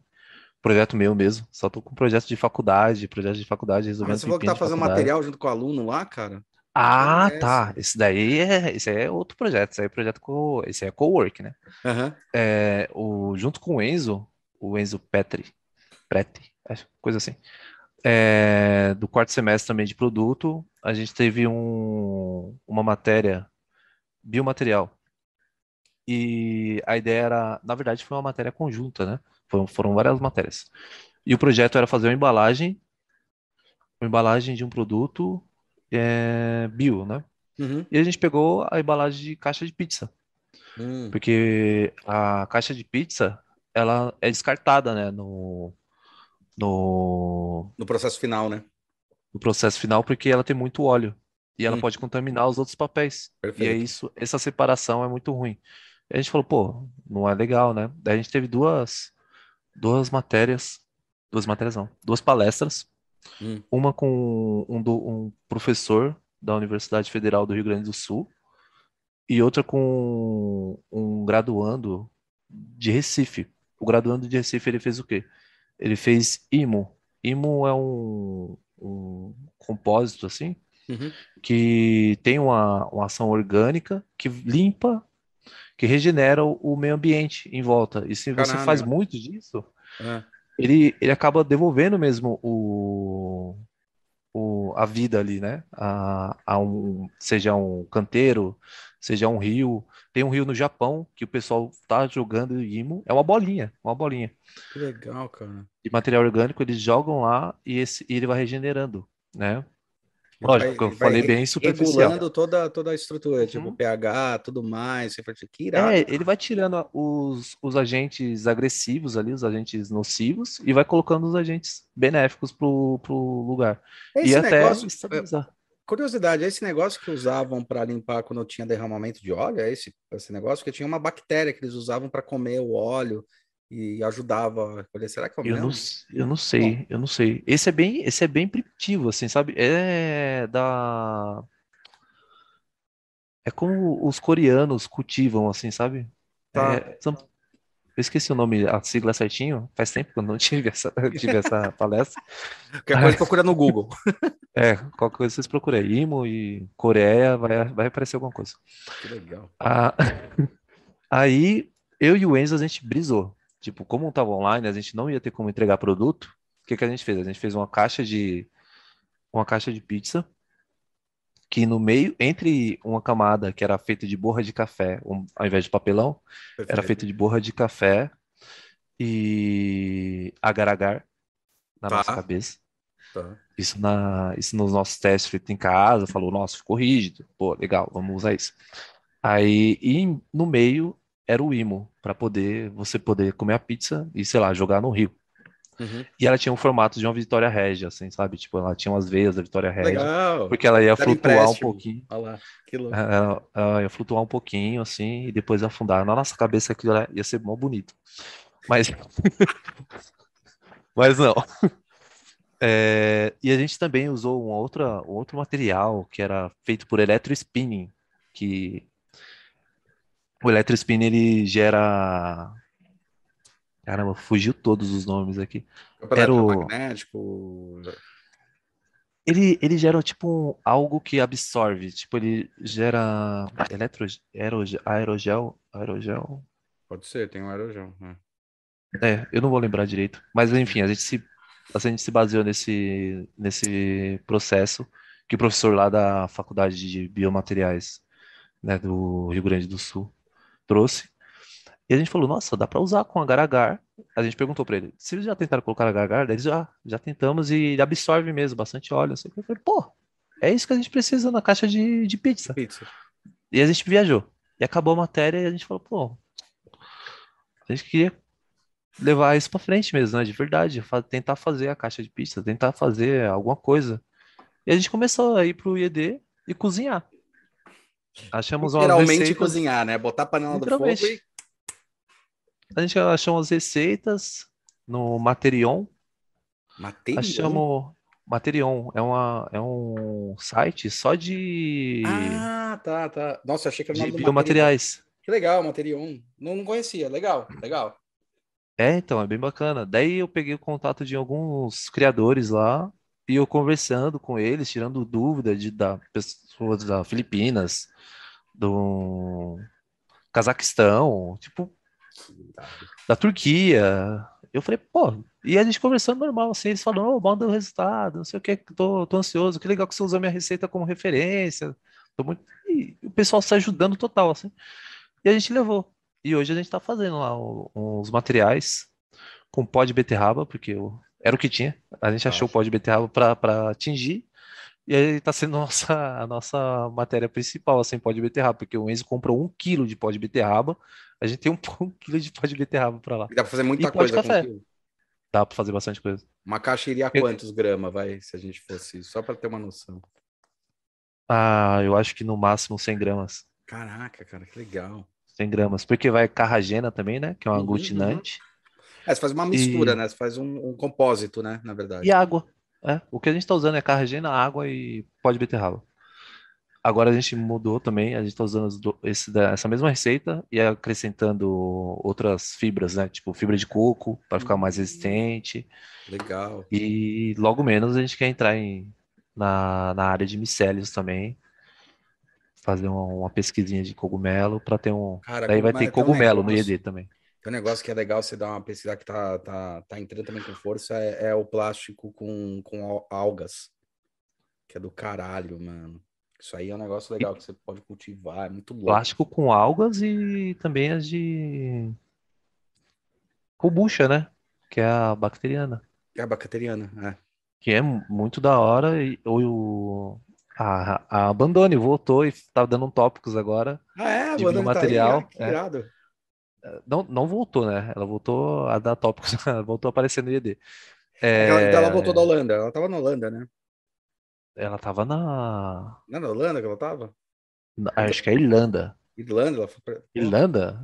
Projeto meu mesmo. Só tô com projeto de faculdade, projeto de faculdade resolvendo. Ah, você falou que tá fazendo material junto com o aluno lá, cara? Ah, é tá. Esse daí é, esse é outro projeto. Esse aí é projeto co, esse é co-work, né? Uhum. É, o, junto com o Enzo, o Enzo Petri, Preti, coisa assim. É, do quarto semestre também de produto, a gente teve um, uma matéria biomaterial e a ideia era, na verdade, foi uma matéria conjunta, né? Foram, foram várias matérias. E o projeto era fazer uma embalagem, uma embalagem de um produto é, bio, né? Uhum. E a gente pegou a embalagem de caixa de pizza. Uhum. Porque a caixa de pizza, ela é descartada, né? No, no... no processo final, né? No processo final, porque ela tem muito óleo. E ela hum. pode contaminar os outros papéis. Perfeito. E é isso, essa separação é muito ruim. E a gente falou, pô, não é legal, né? Daí a gente teve duas, duas matérias, duas matérias não, duas palestras. Hum. Uma com um, um professor da Universidade Federal do Rio Grande do Sul e outra com um graduando de Recife. O graduando de Recife ele fez o quê? Ele fez IMO. IMO é um, um compósito assim uhum. que tem uma, uma ação orgânica que limpa que regenera o, meio ambiente em volta. E se você faz muito disso, é. Ele, ele acaba devolvendo mesmo o, o, a vida ali, né? A, a um, seja um canteiro, seja um rio. Tem um rio no Japão que o pessoal tá jogando imo, é uma bolinha, uma bolinha. Que legal, cara. De material orgânico, eles jogam lá e, esse, e ele vai regenerando, né? Lógico, vai, eu falei bem superficial. Regulando toda, toda a estrutura, tipo, uhum. tipo pH, tudo mais. Você que irado. É, ele vai tirando os, os agentes agressivos ali, os agentes nocivos, e vai colocando os agentes benéficos pro, pro lugar. Esse e negócio, até estabilizar. Curiosidade, esse negócio que usavam para limpar quando tinha derramamento de óleo, é esse, esse negócio que tinha uma bactéria que eles usavam para comer o óleo e ajudava. Olha, será que é o Eu mesmo? não, eu não sei, eu não sei. Esse é bem, esse é bem primitivo, assim, sabe? É da, é como os coreanos cultivam, assim, sabe? Tá. É, são- eu esqueci o nome, a sigla certinho. Faz tempo que eu não *laughs* tive essa, tive essa palestra. *laughs* Qualquer coisa procura no Google. *laughs* É, qualquer coisa vocês procurem. IMO e Coreia, vai, vai aparecer alguma coisa. Que legal. Ah, aí, eu e o Enzo, a gente brisou. Tipo, como tava online, a gente não ia ter como entregar produto. O que que a gente fez? A gente fez uma caixa de uma caixa de pizza que no meio, entre uma camada que era feita de borra de café, um- ao invés de papelão, era Perfeito. feita de borra de café e agar-agar na Tá. nossa cabeça. Tá. Isso, na, isso nos nossos testes feitos em casa, falou, nossa, ficou rígido. Pô, legal, vamos usar isso. Aí, e no meio era o imo, para poder você poder comer a pizza e, sei lá, jogar no rio. Uhum. E ela tinha um formato de uma Vitória Régia, assim, sabe? Tipo, ela tinha umas veias da Vitória Régia, Legal. porque ela ia Era flutuar um empréstimo. pouquinho. Olha lá. Que louco. Ela, ela ia flutuar um pouquinho, assim, e depois afundar. Na nossa cabeça aquilo ia ser mó bonito. Mas, *laughs* mas não. É, e a gente também usou um, outra, um outro material que era feito por eletrospinning, que o eletrospinning ele gera... Caramba, fugiu todos os nomes aqui. Era o- magnético. Ele, ele gera tipo um- algo que absorve, tipo ele gera eletro, aeroge- aerogel, aerogel, Pode ser, tem um aerogel. né? É, eu não vou lembrar direito. Mas enfim, a gente se, a gente se baseou nesse, nesse processo que o professor lá da Faculdade de Biomateriais, né, do Rio Grande do Sul trouxe. E a gente falou, nossa, dá para usar com agar-agar. A gente perguntou para ele, vocês já tentaram colocar agar-agar? Eles já, já tentamos e ele absorve mesmo, bastante óleo. quê. Eu falei, pô, é isso que a gente precisa na caixa de, de pizza. Pizza. E a gente viajou. E acabou a matéria e a gente falou, pô, a gente queria levar isso pra frente mesmo, né? De verdade, tentar fazer a caixa de pizza, tentar fazer alguma coisa. E a gente começou a ir pro IED e cozinhar. Achamos Literalmente receitas, cozinhar, né? Botar a panela do fogo e. a gente achou umas receitas no Materion, Material. achamos Materion, é uma é um site só de Ah, tá, tá. Nossa, achei que era o de nome material. biomateriais. Que legal, Materion. Não, não conhecia. Legal, legal. É, então, é bem bacana. Daí eu peguei o contato de alguns criadores lá e eu conversando com eles, tirando dúvida de da pessoas da Filipinas, do Cazaquistão, tipo, da Turquia. Eu falei, pô, e a gente conversando normal, assim, eles falando, ô, manda o resultado, não sei o que, tô, tô ansioso, que legal que você usou minha receita como referência. Tô muito... E o pessoal se ajudando total, assim. E a gente levou. E hoje a gente tá fazendo lá o- uns materiais com pó de beterraba, porque o- era o que tinha. A gente achou o pó de beterraba para para atingir. E aí tá sendo *laughs* nossa, a nossa matéria principal, assim, pó de beterraba, porque o Enzo comprou um quilo de pó de beterraba. A gente tem um, *laughs* um quilo de pó de beterraba para lá. E dá pra fazer muita E coisa com café. Dá para fazer bastante coisa. Uma caixa iria Eu- quantos gramas, vai, se a gente fosse, só para ter uma noção. Ah, eu acho que no máximo 100 gramas. Caraca, cara, que legal. 100 gramas. Porque vai carragena também, né? Que é um Uhum, aglutinante. É, você faz uma mistura, E- né? Você faz um, um compósito, né? Na verdade. E água. É, o que a gente está usando é carragena, água e pó de beterraba. Agora a gente mudou também, a gente está usando esse essa mesma receita e acrescentando outras fibras, né? Tipo fibra de coco para ficar mais resistente. Legal. E logo menos a gente quer entrar em, na, na área de micélios também. Fazer uma, uma pesquisinha de cogumelo para ter um. Cara, Daí vai ter um cogumelo no negócio- IED também. Tem um negócio que é legal você dar uma pesquisa que tá, tá, tá entrando também com força, é, é o plástico com, com al- algas. Que é do caralho, mano. Isso aí é um negócio legal que você pode cultivar, é muito louco. Plástico com algas e também as de kombucha, né? Que é a bacteriana. É a bacteriana, é. Que é mu- muito da hora. E o, a, a Abandone voltou e tá dando um tópicos agora. Ah, é? O André tá aí, que é. Não, não voltou, né? Ela voltou a dar tópicos, *laughs* ela voltou a aparecer no IED. Aquela- então ela É, voltou da Holanda, ela tava na Holanda, né? ela tava na, Não é na Holanda que ela tava? na- Acho que é Irlanda. Irlanda, ela foi pra... Irlanda?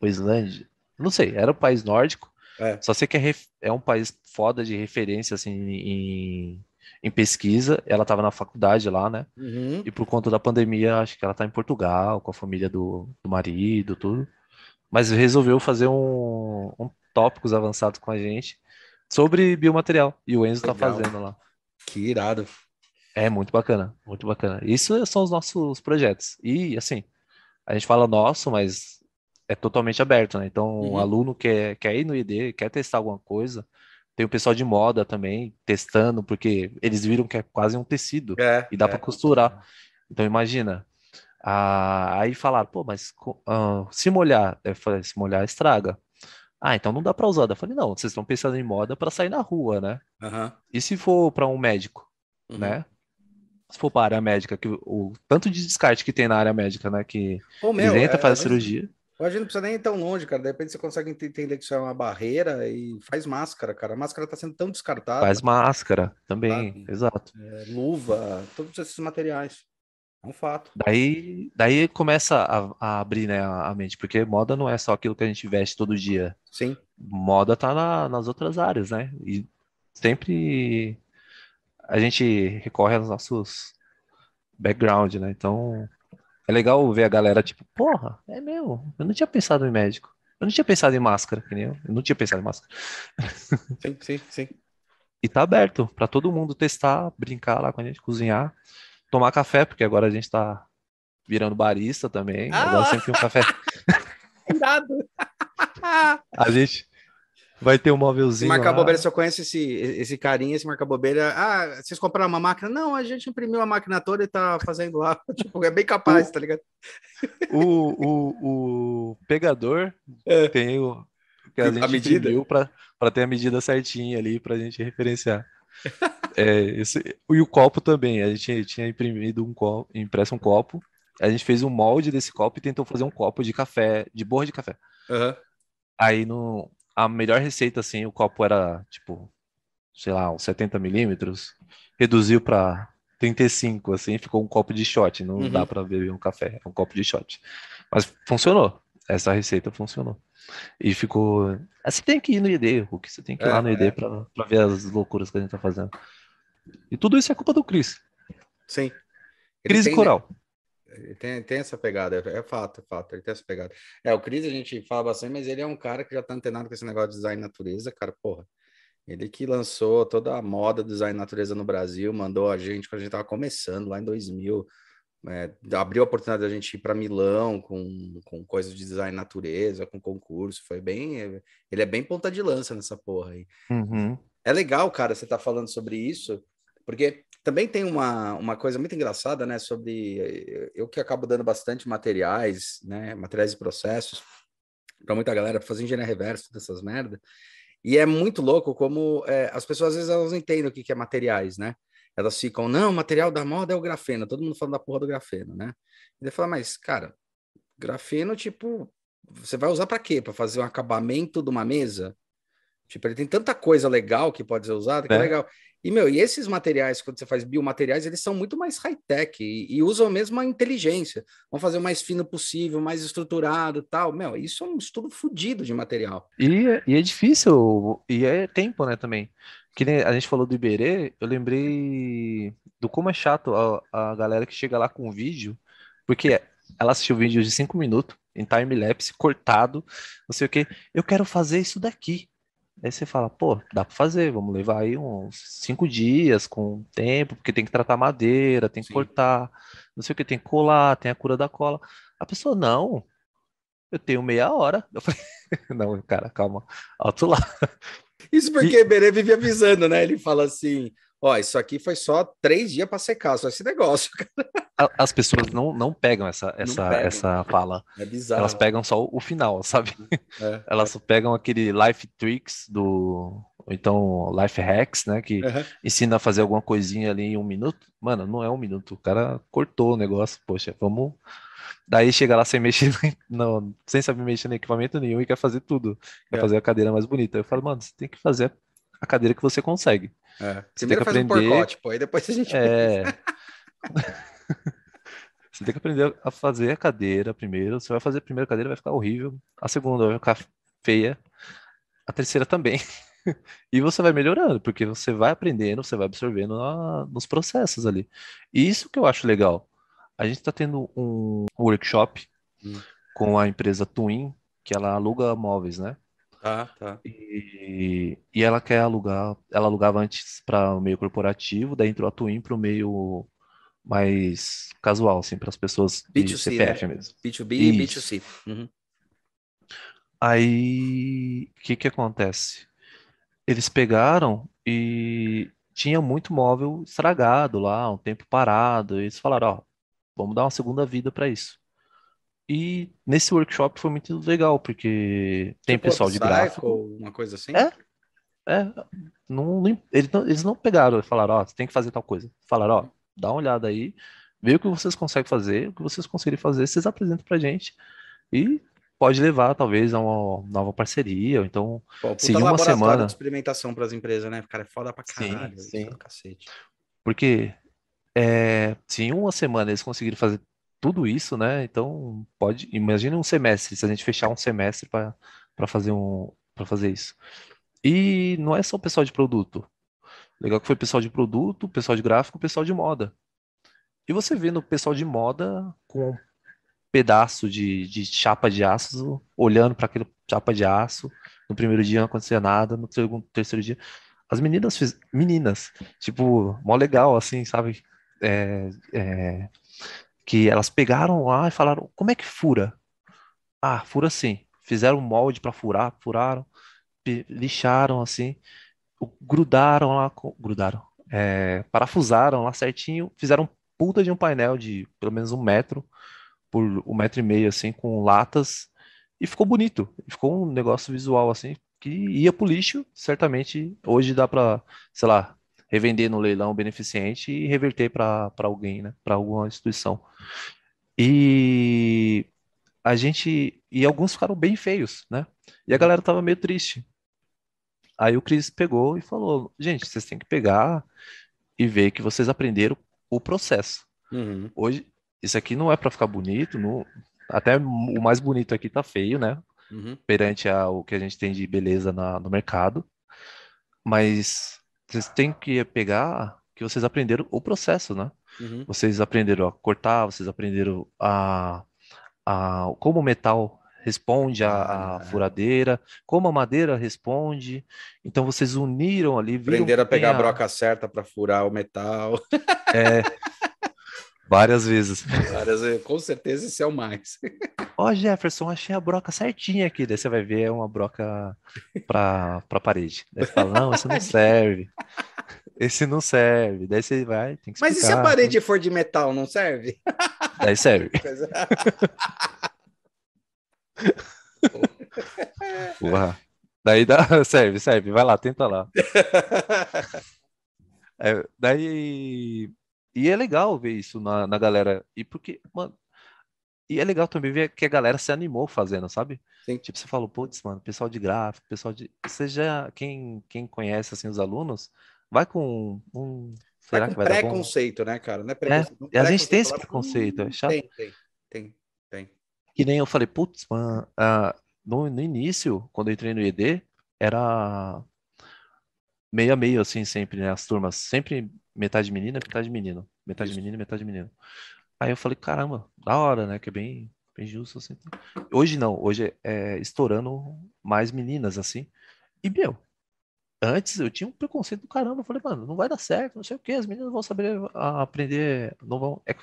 Ou Islândia? Não sei, era um país nórdico. É. Só sei que é, ref- é um país foda de referência, assim, em, em pesquisa. Ela tava na faculdade lá, né? Uhum. E por conta da pandemia, acho que ela tá em Portugal, com a família do, do marido, tudo. Mas resolveu fazer um, um tópicos avançados com a gente sobre biomaterial. E o Enzo tá Legal. fazendo lá. Que irado. É muito bacana, muito bacana. Isso são os nossos projetos. E assim, a gente fala nosso, mas é totalmente aberto, né? Então, Uhum. o aluno quer, quer ir no ID, quer testar alguma coisa. Tem o pessoal de moda também testando, porque eles viram que é quase um tecido É, e dá é. para costurar. Então, imagina. Ah, aí falaram, pô, mas ah, se molhar, eu falei, se molhar estraga. Ah, então não dá para usar. Eu falei, não, vocês estão pensando em moda para sair na rua, né? Aham. E se for para um médico? Uhum. né? Se for para a área médica, que o, o tanto de descarte que tem na área médica, né? Que Ô, meu, eles entram, é, fazem cirurgia, não precisa nem ir tão longe, cara. De repente você consegue ent- entender que isso é uma barreira e faz máscara, cara. A máscara tá sendo tão descartada. faz máscara também, Sabe? exato. É, luva, todos esses materiais. É um fato. Daí, daí começa a, a abrir, né, a, mente, porque moda não é só aquilo que a gente veste todo dia. Sim. Moda tá na- nas outras áreas, né? E sempre a gente recorre aos nossos background, né? Então é legal ver a galera tipo, porra, é meu, eu não tinha pensado em médico. Eu não tinha pensado em máscara, que nem eu. Eu não tinha pensado em máscara. Sim, sim, sim. E tá aberto para todo mundo testar, brincar lá com a gente, cozinhar, tomar café, porque agora a gente tá virando barista também. Ah! Agora sempre um café. *laughs* Irado. A gente vai ter um móvelzinho marca lá. bobeira, se eu conheço esse, esse carinha, esse marca bobeira. Ah, vocês compraram uma máquina? Não, a gente imprimiu a máquina toda e tá fazendo lá. *laughs* Tipo, é bem capaz, tá ligado? O, o, o pegador É. tem o que a A gente medida? para ter a medida certinha ali para a gente referenciar. *laughs* É, esse, e o copo também. A gente tinha imprimido um copo, impresso um copo. A gente fez um molde desse copo e tentou fazer um copo de café, de borra de café. Aham. Aí no, a melhor receita, assim, o copo era tipo, sei lá, uns 70 milímetros, reduziu para 35, assim, ficou um copo de shot. Não Uhum. dá para beber um café, é um copo de shot. Mas funcionou. Essa receita funcionou. E ficou. Você tem que ir no ID, Hulk. Você tem que ir É, lá no ID é. pra ver as loucuras que a gente tá fazendo. E tudo isso é culpa do Cris. Sim. Ele Cris e tem, né, Coral. Ele tem, tem essa pegada, é, é fato, é fato, ele tem essa pegada. É, o Cris a gente fala bastante, mas ele é um cara que já tá antenado com esse negócio de design natureza, cara, porra. Ele que lançou toda a moda do design natureza no Brasil, mandou a gente quando a gente tava começando, lá em 2000, é, abriu a oportunidade da gente ir para Milão com, com coisas de design natureza, com concurso, foi bem, ele é bem ponta de lança nessa porra aí. Uhum. É legal, cara, você tá falando sobre isso, porque também tem uma, uma coisa muito engraçada, né, sobre eu que acabo dando bastante materiais, né, materiais e processos para muita galera pra fazer engenharia reversa, todas essas merda. E é muito louco como é, as pessoas às vezes elas não entendem o que, que é materiais, né? Elas ficam, não, o material da moda é o grafeno, todo mundo falando da porra do grafeno, né? E daí fala, mas, cara, grafeno, tipo, você vai usar para quê? Para fazer um acabamento de uma mesa? Tipo, ele tem tanta coisa legal que pode ser usada que é, É. legal. E, meu, e esses materiais, quando você faz biomateriais, eles são muito mais high-tech e, e usam a mesma inteligência. Vão fazer o mais fino possível, mais estruturado tal. Meu, isso é um estudo fodido de material. E, é- e é difícil, e é tempo, né, também. Que a gente falou do Iberê, eu lembrei do como é chato a, a galera que chega lá com vídeo, porque ela assistiu o vídeo de 5 minutos, em time-lapse, cortado, não sei o quê. Eu quero fazer isso daqui. Aí você fala, pô, dá pra fazer, vamos levar aí uns cinco dias com tempo, porque tem que tratar madeira, tem que Sim. cortar, não sei o que, tem que colar, tem a cura da cola. A pessoa, não, eu tenho meia hora. Eu falei, *laughs* não, cara, calma, alto lá. Isso porque Berê vive avisando, né? Ele fala assim: ó, isso aqui foi só três dias para secar, só esse *laughs* negócio. A- As pessoas não, não pegam essa, essa, pegam. essa fala, É bizarro. elas pegam só o final, *laughs* sabe? É. Elas pegam aquele life tricks do, ou então life hacks, né, que Aham. ensina a fazer alguma coisinha ali em um minuto. Mano, não é um minuto. O cara cortou o negócio. Poxa, vamos. Daí chega lá sem *laughs* mexer, no, sem saber mexer no equipamento nenhum e quer fazer tudo. Quer É. fazer a cadeira mais bonita. Eu falo, mano, você tem que fazer a cadeira que você consegue. É. Você Primeiro tem que faz um aprender- porcote, aí depois a gente. É. *laughs* Você tem que aprender a fazer a cadeira primeiro. Você vai fazer a primeira cadeira, vai ficar horrível. A segunda vai ficar feia, a terceira também. *laughs* e você vai melhorando, porque você vai aprendendo, você vai absorvendo na, nos processos ali. E isso que eu acho legal. A gente está tendo um workshop hum. com a empresa Twin, que ela aluga móveis, né? Tá, tá. E, e ela quer alugar, ela alugava antes para o meio corporativo, daí entrou a Twin para o meio mais casual, assim, para as pessoas B2C, de CPF né? mesmo. B2B e B2C. Uhum. Aí, o que que acontece? Eles pegaram e tinha muito móvel estragado lá, um tempo parado. E eles falaram, ó, vamos dar uma segunda vida para isso. E nesse workshop foi muito legal, porque tem tipo pessoal de gráfico. Uma coisa assim? É. É. Não, não, eles, não, eles não pegaram e falaram, ó, você tem que fazer tal coisa. Falaram, ó, dá uma olhada aí, vê o que vocês conseguem fazer, o que vocês conseguirem fazer, vocês apresentam pra gente. E pode levar, talvez, a uma nova parceria. Ou então, Pô, se uma semana. de experimentação para as empresas, né? Cara, é foda pra caralho. Sim, sim. Cacete. Porque é, se em uma semana eles conseguirem fazer tudo isso, né? Então, pode. Imagina um semestre, se a gente fechar um semestre para fazer um para fazer isso. E não é só o pessoal de produto. Legal que foi pessoal de produto, pessoal de gráfico, pessoal de moda. E você vendo o pessoal de moda com um pedaço de, de chapa de aço, olhando para aquele chapa de aço. No primeiro dia não acontecia nada, no segundo, terceiro dia. As meninas, fiz, meninas, tipo, mó legal, assim, sabe? É, é, que elas pegaram lá e falaram: como é que fura? Ah, fura assim. Fizeram um molde para furar, furaram, lixaram assim, grudaram lá, grudaram, é, parafusaram lá certinho, fizeram puta de um painel de pelo menos um metro por um metro e meio assim com latas e ficou bonito, ficou um negócio visual assim que ia pro lixo, certamente hoje dá para, sei lá, revender no leilão beneficente e reverter para alguém, né? Para alguma instituição. E a gente. E alguns ficaram bem feios, né? E a galera tava meio triste. Aí o Cris pegou e falou: gente, vocês têm que pegar e ver que vocês aprenderam o processo. Uhum. Hoje, isso aqui não é para ficar bonito, não... até o mais bonito aqui tá feio, né? Uhum. Perante o que a gente tem de beleza na, no mercado. Mas vocês têm que pegar que vocês aprenderam o processo, né? Uhum. Vocês aprenderam a cortar, vocês aprenderam a, a como o metal responde à, ah, furadeira, como a madeira responde. Então vocês uniram ali. Aprenderam a pegar a... a broca certa para furar o metal. É. *laughs* Várias vezes. Várias vezes. Com certeza esse é o mais. Ó, oh, Jefferson, achei a broca certinha aqui. Daí você vai ver é uma broca para a parede. Daí você fala, não, isso não *laughs* serve. Esse não serve. Daí você vai, tem que explicar. Mas e se a parede for de metal, não serve? Daí serve. *laughs* *laughs* Porra. Daí dá, serve, serve. Vai lá, tenta lá. É, daí e é legal ver isso na, na galera. E porque, mano. E é legal também ver que a galera se animou fazendo, sabe? Sim. Tipo, você falou, putz, mano, pessoal de gráfico, pessoal de. Você já. Quem, quem conhece assim, os alunos, vai com um. Será vai que vai preconceito, né, cara? Não é preconceito. É, a gente tem esse preconceito, é chato. Tem, tem, tem, tem. Que nem eu falei, putz, mano, uh, no, no início, quando eu entrei no ED, era meio a meio, assim, sempre, né? As turmas, sempre metade menina, metade menino. Metade Isso. menino, metade menino. Aí eu falei, caramba, da hora, né? Que é bem, bem justo, assim. Hoje não, hoje é, é estourando mais meninas, assim. E, meu, antes eu tinha um preconceito do caramba. Eu falei, mano, não vai dar certo, não sei o que, as meninas vão saber aprender, não vão. É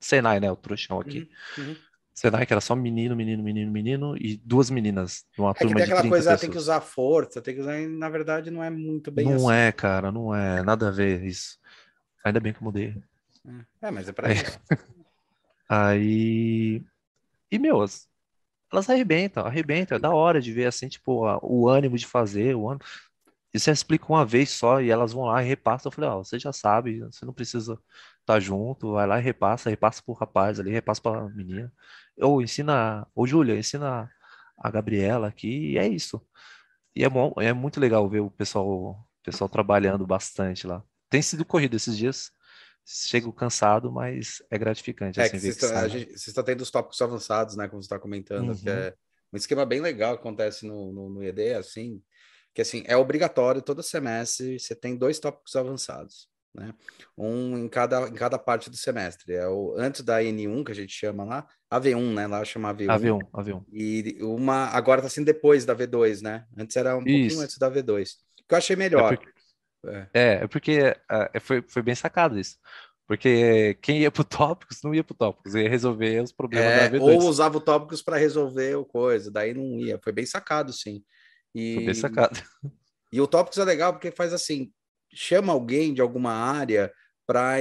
Senai, né? O trouxão aqui. Uhum, uhum. Senai, que era só menino, menino, menino, menino, e duas meninas numa é turma tem de aquela coisa, pessoas. tem que usar força, tem que usar, na verdade, não é muito bem não assim. Não é, cara, não é, nada a ver isso. Ainda bem que eu mudei. É, mas é pra é. isso. *laughs* Aí. E, meu, elas arrebentam, arrebentam. É da hora de ver, assim, tipo, o ânimo de fazer, o ânimo. E você explica uma vez só e elas vão lá e repassam. Eu falei, ó, oh, você já sabe, você não precisa tá junto, vai lá e repassa, repassa pro rapaz ali, repassa pra menina. Ou ensina, ou Júlia, ensina a Gabriela aqui, e é isso. E é bom, é muito legal ver o pessoal, o pessoal trabalhando bastante lá. Tem sido corrido esses dias, chego cansado, mas é gratificante. É assim, que vocês estão, tendo os tópicos avançados, né? Como você está comentando, uhum. que é um esquema bem legal que acontece no, no, no ED, assim, que assim, é obrigatório todo semestre, você tem dois tópicos avançados, né? Um em cada, em cada parte do semestre. É o antes da N1, que a gente chama lá, AV1, né? Lá chama AV1. AV1, AV1. E uma agora tá sendo depois da V2, né? Antes era um Isso. pouquinho antes da V2. Que eu achei melhor. É porque, é. é, é porque é, foi, foi bem sacado isso. Porque quem ia pro *laughs* tópicos não ia pro tópicos, ia resolver os problemas é, da V2. Ou usava o tópicos para resolver o coisa, daí não ia. Foi bem sacado, sim. E, Foi bem sacado. E o Tópicos é legal porque faz assim, chama alguém de alguma área para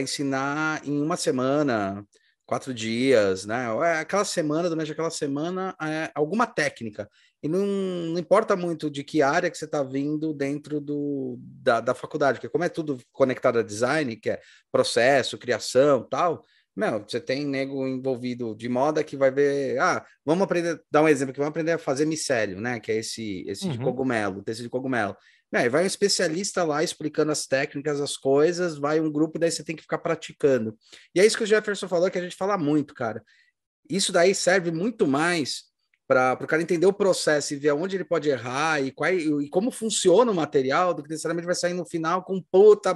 ensinar em uma semana, quatro dias, né? É aquela semana, durante aquela semana, é alguma técnica. E não, não, importa muito de que área que você está vindo dentro do, da, da faculdade, porque como é tudo conectado a design, que é processo, criação tal, meu, você tem nego envolvido de moda que vai ver. Ah, vamos aprender, dar um exemplo que vamos aprender a fazer micélio, né? Que é esse, esse uhum. de cogumelo, tecido de cogumelo. Meu, vai um especialista lá explicando as técnicas, as coisas, vai um grupo, daí você tem que ficar praticando. E é isso que o Jefferson falou, que a gente fala muito, cara. Isso daí serve muito mais para o cara entender o processo e ver onde ele pode errar e, qual, e como funciona o material, do que necessariamente vai sair no final com um puta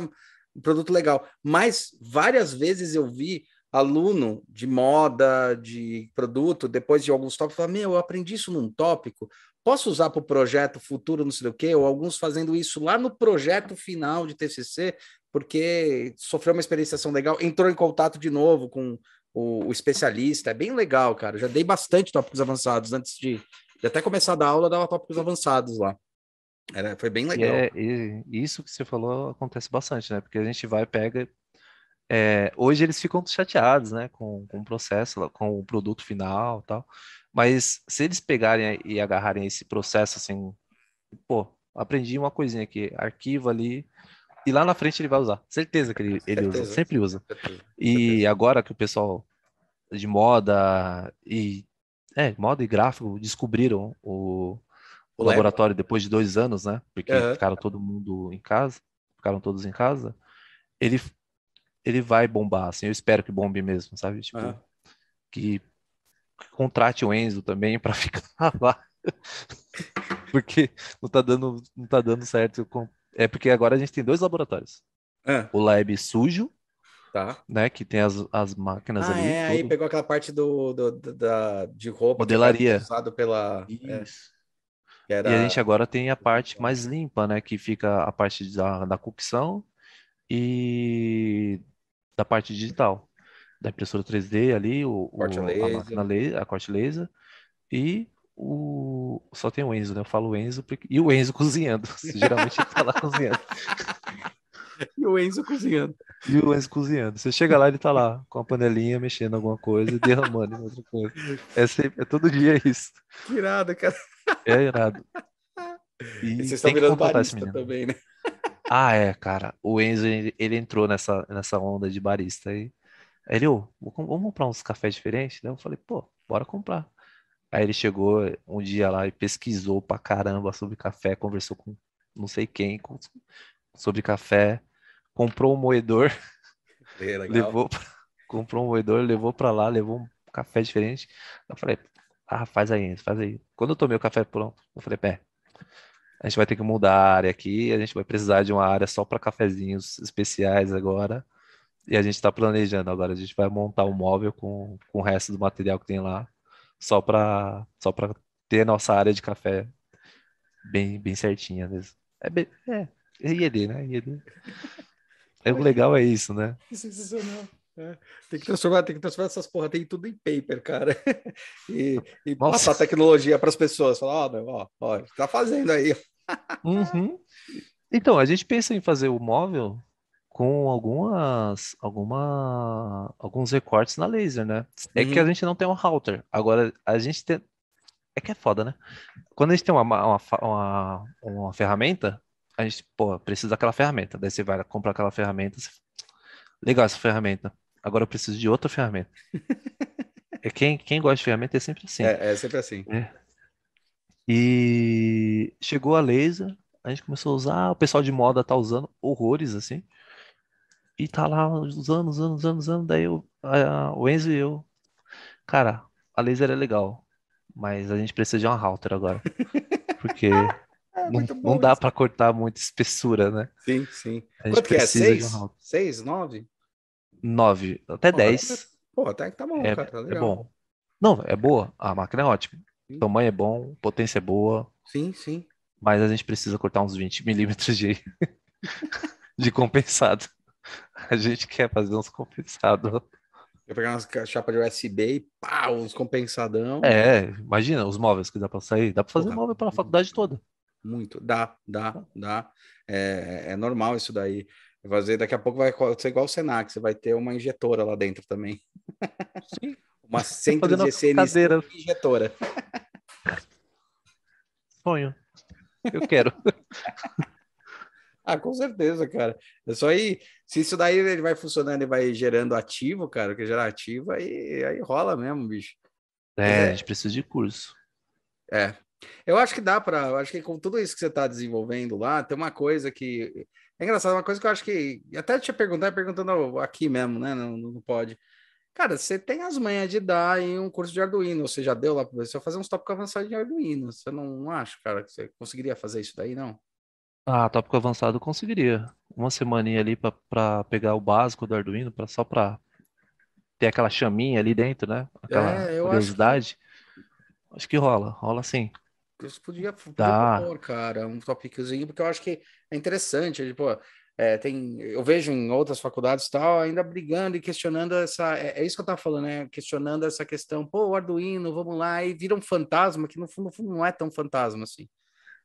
um produto legal. Mas várias vezes eu vi aluno de moda, de produto, depois de alguns tópicos, fala, meu, eu aprendi isso num tópico, posso usar para o projeto futuro, não sei o quê, ou alguns fazendo isso lá no projeto final de TCC, porque sofreu uma experienciação legal, entrou em contato de novo com o, o especialista, é bem legal, cara, já dei bastante tópicos avançados antes de, de até começar a dar aula, dava tópicos avançados lá. Era, foi bem legal. E, é, e isso que você falou acontece bastante, né? Porque a gente vai, pega, é, hoje eles ficam chateados, né, com, com o processo, com o produto final tal. Mas se eles pegarem e agarrarem esse processo assim, pô, aprendi uma coisinha aqui, arquivo ali, e lá na frente ele vai usar. Certeza que ele, ele usa, sempre usa. E agora que o pessoal de moda e é, moda e gráfico descobriram o, o laboratório depois de dois anos, né? Porque uhum. ficaram todo mundo em casa, ficaram todos em casa. Ele ele vai bombar, assim, eu espero que bombe mesmo, sabe? Tipo, uhum. que contrate o Enzo também para *laughs* ficar lá. porque não tá dando, não tá dando certo. É porque agora a gente tem dois laboratórios. É. O lab sujo, tá. né? Que tem as, as máquinas ah, ali. É, tudo. aí pegou aquela parte do, do, do da, de roupa modelaria usado pela. É, Isso. É, era... E a gente agora tem a parte mais limpa, né? Que fica a parte da, da cocção e da parte digital, da impressora 3D ali, o, corte o, laser. a máquina laser, a corte laser e o só tem o Enzo, né? Eu falo o Enzo porque... e o Enzo *laughs* cozinhando. Geralmente ele tá lá cozinhando. E o Enzo cozinhando. E o Enzo cozinhando. Você chega lá, ele tá lá com a panelinha mexendo alguma coisa e derramando em outra coisa. É, sempre, é todo dia isso. Que irado, cara. É irado. E, e vocês estão virando barista também, né? Ah, é, cara. O Enzo, ele, ele entrou nessa, nessa onda de barista aí. Aí ele, ô, vamos comprar uns cafés diferentes? Daí eu falei, pô, bora comprar. Aí ele chegou um dia lá e pesquisou pra caramba sobre café, conversou com não sei quem com, sobre café, comprou um moedor, é, *laughs* levou, comprou um moedor, levou pra lá, levou um café diferente. Eu falei, ah, faz aí, faz aí. Quando eu tomei o café pronto, eu falei, pé, a gente vai ter que mudar a área aqui, a gente vai precisar de uma área só para cafezinhos especiais agora. E a gente está planejando agora, a gente vai montar um móvel com, com o resto do material que tem lá, só para só para ter a nossa área de café bem, bem certinha mesmo. É, bem, é, é IED, né? IED. *laughs* É, o legal é isso, né? Sensacional. É, tem que transformar, tem que transformar essas porra, tem tudo em paper, cara. *laughs* E, e passar tecnologia para as pessoas. Falar, ó, ó, ó, tá fazendo aí. *laughs* Uhum. Então, a gente pensa em fazer o móvel com algumas, alguma, alguns recortes na laser, né? É que a uhum. gente não tem um router. Agora, a gente tem. É que é foda, né? Quando a gente tem uma, uma, uma, uma ferramenta, a gente, pô, precisa daquela ferramenta. Daí você vai comprar aquela ferramenta. Legal essa ferramenta. Agora eu preciso de outra ferramenta. *laughs* é quem, quem gosta de ferramenta é sempre assim. É, é sempre assim. É. E chegou a laser, a gente começou a usar, o pessoal de moda tá usando horrores, assim. E tá lá usando, usando, usando, usando. Daí eu, a, o Enzo e eu, cara, a laser é legal, mas a gente precisa de uma router agora. *laughs* Porque É, não, muito não dá para cortar muita espessura, né? Sim, sim. A gente Quanto que é? Seis? um. Seis, nove? 9, até Pô, 10 Pô, até que tá bom, é, cara. Tá é legal. bom. Não, é boa. A máquina é ótima. Sim. O tamanho é bom, potência é boa, Sim, sim. mas a gente precisa cortar uns 20 milímetros de, *laughs* de compensado. A gente quer fazer uns compensados. Eu pegar umas ca- chapa de USB e pá, uns compensadão. É, imagina os móveis que dá para sair. Dá para fazer Porra. móvel pela faculdade toda. Muito. Dá, dá, dá. É, é normal isso daí. Fazer, daqui a pouco vai ser igual o Senac, você vai ter uma injetora lá dentro também. Sim. *laughs* Uma Fazendo a CNC cadeira. injetora. Sonho. Eu quero. *laughs* Ah, com certeza, cara. É só aí, se isso daí ele vai funcionando e vai gerando ativo, cara, que gerar ativo, aí, aí rola mesmo, bicho. É, É. a gente precisa de curso. É. Eu acho que dá para, acho que com tudo isso que você está desenvolvendo lá, tem uma coisa que é engraçado, uma coisa que eu acho que até te perguntar, perguntando aqui mesmo, né? Não, não pode. Cara, você tem as manhas de dar em um curso de Arduino, você já deu lá para você fazer uns tópicos avançados de Arduino. Você não, não acha, cara, que você conseguiria fazer isso daí, não? Ah, tópico avançado eu conseguiria. Uma semaninha ali pra- pra pegar o básico do Arduino, pra, só pra ter aquela chaminha ali dentro, né? Aquela É, eu acho curiosidade. Acho que rola, rola sim. Isso podia, Dá. propor, cara, um tópicozinho, porque eu acho que é interessante. Tipo, é, tem, eu vejo em outras faculdades tal, ainda brigando e questionando essa. É, é isso que eu tava falando, né? Questionando essa questão, pô, Arduino, vamos lá, e vira um fantasma, que no fundo, não é tão fantasma assim.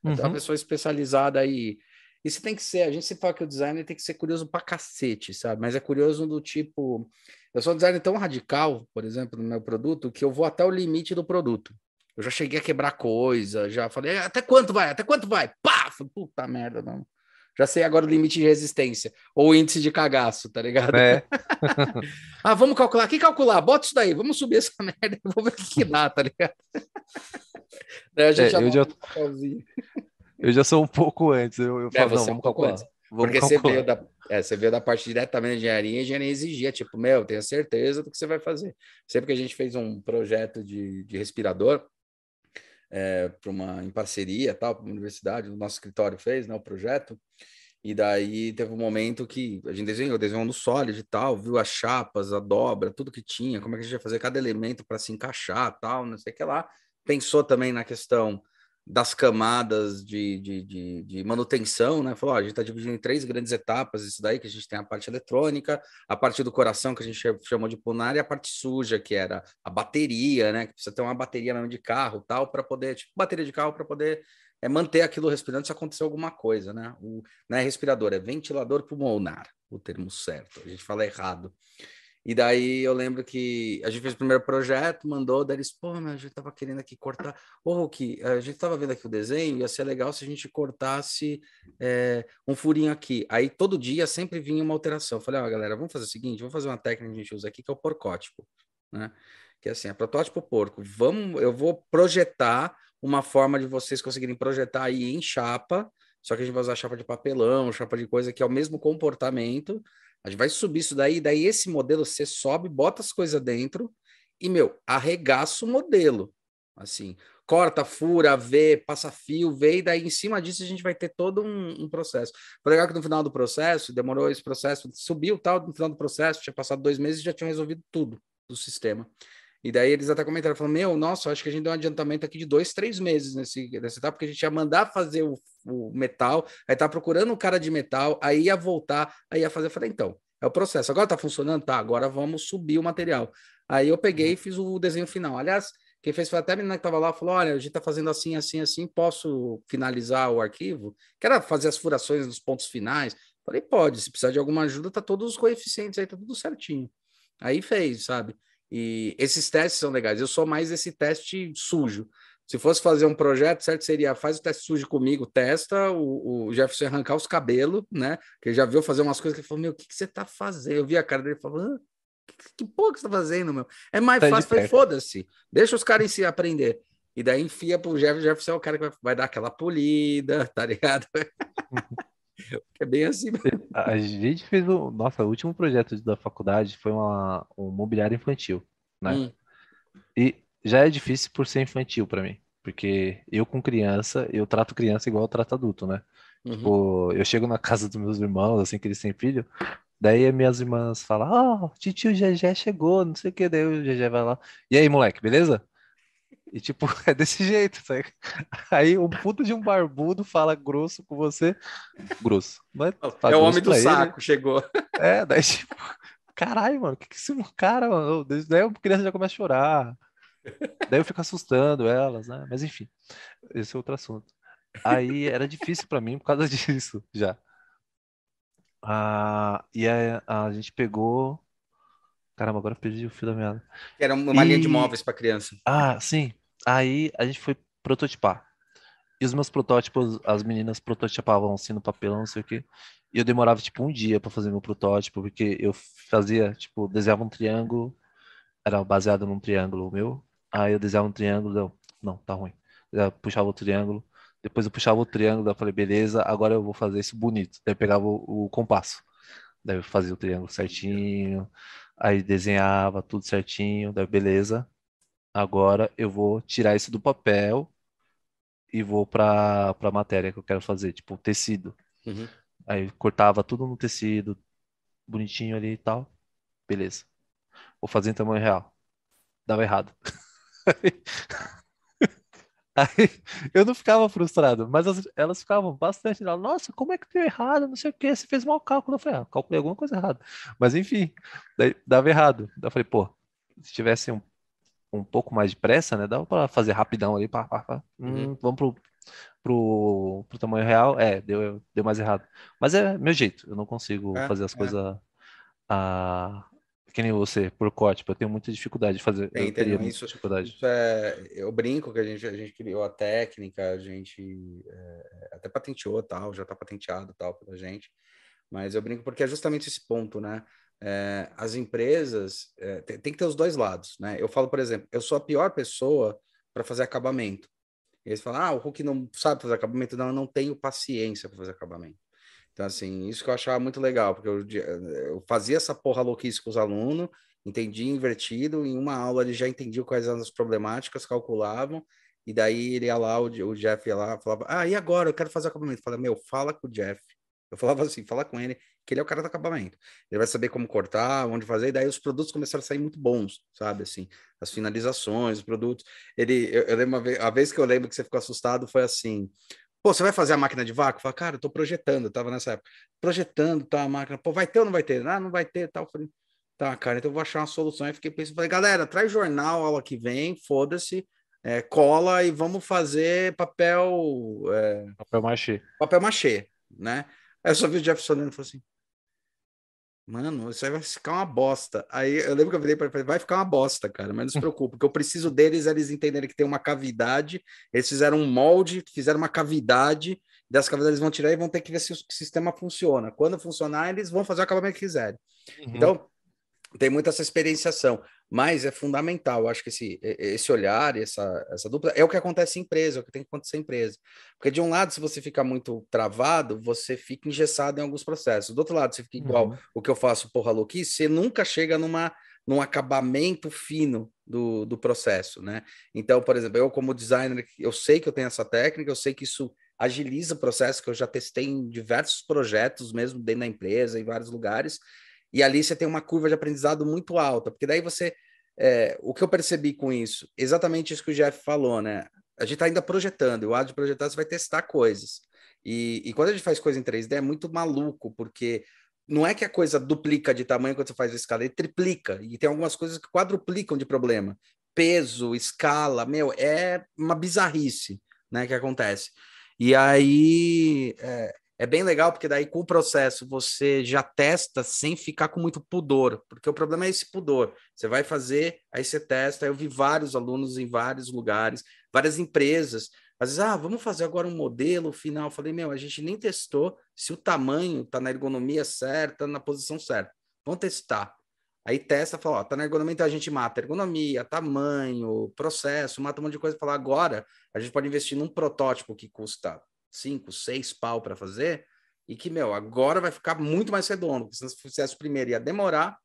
É uma Uhum. pessoa especializada aí. Isso tem que ser, a gente se fala que o designer tem que ser curioso pra cacete, sabe? Mas é curioso do tipo. Eu sou um designer tão radical, por exemplo, no meu produto, que eu vou até o limite do produto. Eu já cheguei a quebrar coisa, já falei, até quanto vai? Até quanto vai? Pá! Falei, Puta merda, não. Já sei agora o limite de resistência, ou o índice de cagaço, tá ligado? É, *laughs* Ah, vamos calcular. Que calcular? Bota isso daí, vamos subir essa *laughs* merda, vamos ver o que, dá, tá ligado? *laughs* Daí a gente É, eu já- um eu já sou um pouco antes. Eu, eu É, falo, você não, é um vamos pouco calcular. antes. Vamos Porque você calcular. veio, da, é, você veio da parte diretamente da engenharia, e a engenharia exigia, tipo, meu, tenha certeza do que você vai fazer. Sempre que a gente fez um projeto de, de respirador, para uma em parceria, tal, para uma universidade, o nosso escritório fez, né, o projeto. E daí teve um momento que a gente desenhou, desenhou no Solid e tal, viu as chapas, a dobra, tudo que tinha, como é que a gente ia fazer cada elemento para se encaixar, tal, não sei o que lá. Pensou também na questão das camadas de, de, de, de manutenção, né? Falou, ó, a gente está dividindo em três grandes etapas, isso daí, que a gente tem a parte eletrônica, a parte do coração, que a gente chamou de punar, e a parte suja, que era a bateria, né? Que precisa ter uma bateria mesmo de carro, tal, para poder, tipo, bateria de carro para poder é, manter aquilo respirando se acontecer alguma coisa, né? O, não é respirador, é ventilador pulmonar, o termo certo. A gente fala errado. E daí eu lembro que a gente fez o primeiro projeto, mandou, daí eles, pô, mas a gente tava querendo aqui cortar. Ô, que a gente tava vendo aqui o desenho, ia ser legal se a gente cortasse é, um furinho aqui. Aí todo dia sempre vinha uma alteração. Eu falei, ó, galera, vamos fazer o seguinte, vamos fazer uma técnica que a gente usa aqui, que é o porcótipo, né? Que é assim, é protótipo porco. Vamos, eu vou projetar uma forma de vocês conseguirem projetar aí em chapa, só que a gente vai usar chapa de papelão, chapa de coisa que é o mesmo comportamento. A gente vai subir isso daí, daí esse modelo você sobe, bota as coisas dentro e, meu, arregaça o modelo. Assim, corta, fura, vê, passa fio, vê, e daí em cima disso a gente vai ter todo um, um processo. Foi legal que no final do processo, demorou esse processo, subiu tal, no final do processo, tinha passado dois meses e já tinham resolvido tudo do sistema. E daí eles até comentaram, falaram, meu, nossa, acho que a gente deu um adiantamento aqui de dois, três meses nesse, nessa etapa, porque a gente ia mandar fazer o, o metal, aí tá procurando o cara de metal, aí ia voltar, aí ia fazer, eu falei, então, é o processo, agora tá funcionando? Tá, agora vamos subir o material. Aí eu peguei e fiz o desenho final. Aliás, quem fez foi até a menina que tava lá, falou, olha, a gente tá fazendo assim, assim, assim, posso finalizar o arquivo? Quero fazer as furações nos pontos finais? Falei, pode, se precisar de alguma ajuda, tá todos os coeficientes aí, tá tudo certinho. Aí fez, sabe? E esses testes são legais. Eu sou mais esse teste sujo. Se fosse fazer um projeto, certo? Seria faz o teste sujo comigo, testa, o, o Jefferson arrancar os cabelos, né? Que já viu fazer umas coisas que ele falou: Meu, o que, que você tá fazendo? Eu vi a cara dele falou: ah, que, que porra que você tá fazendo, meu? É mais Tá fácil, foda-se, deixa os caras em si aprender. E daí enfia pro Jefferson, Jefferson é o cara que vai, vai dar aquela polida, tá ligado? *laughs* é bem assim mesmo. *laughs* A gente fez o nosso último projeto da faculdade foi uma, um mobiliário infantil, né? Hum, E já é difícil por ser infantil para mim. Porque eu com criança, eu trato criança igual eu trato adulto, né? Uhum. Tipo, eu chego na casa dos meus irmãos, assim, que eles têm filho, daí minhas irmãs falam, ó, oh, tio Gegé chegou, não sei o que, daí o Gegé vai lá, e aí, moleque, beleza? E tipo, *laughs* é desse jeito, sabe? Aí um puto de um barbudo fala grosso com você, grosso. Mas é o homem do saco, chegou. É, daí tipo, caralho, mano, o que que esse cara, mano? Daí a criança já começa a chorar. Daí eu fico assustando elas, né? Mas enfim, esse é outro assunto. Aí era difícil para mim por causa *laughs* disso já. Ah, e aí a gente pegou. Caramba, agora perdi o fio da meada. Era uma e... linha de móveis para criança. Ah, sim. Aí a gente foi prototipar. E os meus protótipos, as meninas prototipavam assim no papelão, não sei o quê. E eu demorava tipo um dia para fazer meu protótipo, porque eu fazia, tipo, desenhava um triângulo, era baseado num triângulo meu. Aí eu desenhava um triângulo, não, não, tá ruim. Eu puxava o triângulo, depois eu puxava o triângulo, eu falei, beleza, agora eu vou fazer isso bonito. Daí eu pegava o, o compasso. Daí eu fazia o triângulo certinho, aí desenhava tudo certinho, daí beleza. Agora eu vou tirar isso do papel e vou para a matéria que eu quero fazer, tipo tecido. Uhum. Aí cortava tudo no tecido, bonitinho ali e tal. Beleza. Vou fazer em tamanho real. Dava errado. *laughs* Aí *laughs* eu não ficava frustrado, mas as, elas ficavam bastante. Nossa, como é que deu errado? Não sei o que, você fez mau cálculo. Eu falei, ah, calculei alguma coisa errada. Mas enfim, daí dava errado. Daí eu falei, pô, se tivesse um, um pouco mais de pressa, né? Dava para fazer rapidão ali, pá, pá, pá. Hum, uhum. vamos pro, pro, pro tamanho real. É, deu, deu mais errado. Mas é meu jeito, eu não consigo é, fazer as é. coisas a, que nem você, por corte, eu tenho muita dificuldade de fazer. Tem, eu teria muita isso, dificuldade. Isso é, eu brinco que a gente, a gente criou a técnica, a gente é, até patenteou tal, já está patenteado tal pela gente, mas eu brinco porque é justamente esse ponto, né? É, as empresas é, tem, tem, que ter os dois lados, né? Eu falo, por exemplo, eu sou a pior pessoa para fazer acabamento. E eles falam, ah, o Hulk não sabe fazer acabamento. Não, eu não tenho paciência para fazer acabamento. Então, assim, isso que eu achava muito legal, porque eu, eu fazia essa porra louquice com os alunos, entendia invertido, em uma aula ele já entendia quais eram as problemáticas, calculavam, e daí ele ia lá, o, o Jeff ia lá, falava, ah, e agora? Eu quero fazer acabamento. Eu falava, meu, fala com o Jeff. Eu falava assim, fala com ele, que ele é o cara do acabamento. Ele vai saber como cortar, onde fazer, e daí os produtos começaram a sair muito bons, sabe, assim, as finalizações, os produtos. Ele, eu, eu lembro vez, a vez que eu lembro que você ficou assustado foi assim, Pô, você vai fazer a máquina de vácuo? Fala, cara, eu tô projetando, eu tava nessa época, projetando, tá, a máquina, pô, vai ter ou não vai ter? Ah, não vai ter, tal. Eu falei, tá, cara, então eu vou achar uma solução. Aí fiquei pensando, falei, galera, traz jornal, aula que vem, foda-se, é, cola e vamos fazer papel... É, papel machê. Papel machê, né? Aí eu só vi o Jeff Solano e falou assim, Mano, isso aí vai ficar uma bosta. Aí eu lembro que eu virei para ele, vai ficar uma bosta, cara, mas não se preocupe, porque eu preciso deles, eles entenderem que tem uma cavidade, eles fizeram um molde, fizeram uma cavidade, dessa cavidade eles vão tirar e vão ter que ver se o sistema funciona. Quando funcionar, eles vão fazer o acabamento que quiserem. Uhum. Então, tem muita essa experienciação, mas é fundamental. Acho que esse, esse olhar, essa, essa dupla, é o que acontece em empresa, é o que tem que acontecer em empresa. Porque de um lado, se você fica muito travado, você fica engessado em alguns processos. Do outro lado, você fica igual uhum. o que eu faço, porra louquice, você nunca chega numa, num acabamento fino do, do processo, né? Então, por exemplo, eu como designer, eu sei que eu tenho essa técnica, eu sei que isso agiliza o processo, que eu já testei em diversos projetos, mesmo dentro da empresa, em vários lugares, e ali você tem uma curva de aprendizado muito alta, porque daí você. É, o que eu percebi com isso? Exatamente isso que o Jeff falou, né? A gente está ainda projetando, e o ato de projetar você vai testar coisas. E, e quando a gente faz coisa em 3D é muito maluco, porque não é que a coisa duplica de tamanho quando você faz a escala, ele triplica. E tem algumas coisas que quadruplicam de problema. Peso, escala, meu, é uma bizarrice, né, que acontece. E aí, é, é bem legal porque daí com o processo você já testa sem ficar com muito pudor, porque o problema é esse pudor. Você vai fazer, aí você testa. Eu vi vários alunos em vários lugares, várias empresas. Às vezes, ah, vamos fazer agora um modelo final. Eu falei, meu, a gente nem testou se o tamanho está na ergonomia certa, na posição certa. Vamos testar. Aí testa, fala, ó, tá na ergonomia, então a gente mata ergonomia, tamanho, processo, mata um monte de coisa. Fala, agora a gente pode investir num protótipo que custa cinco, seis pau para fazer, e que, meu, agora vai ficar muito mais redondo, porque se você fizesse primeiro ia demorar,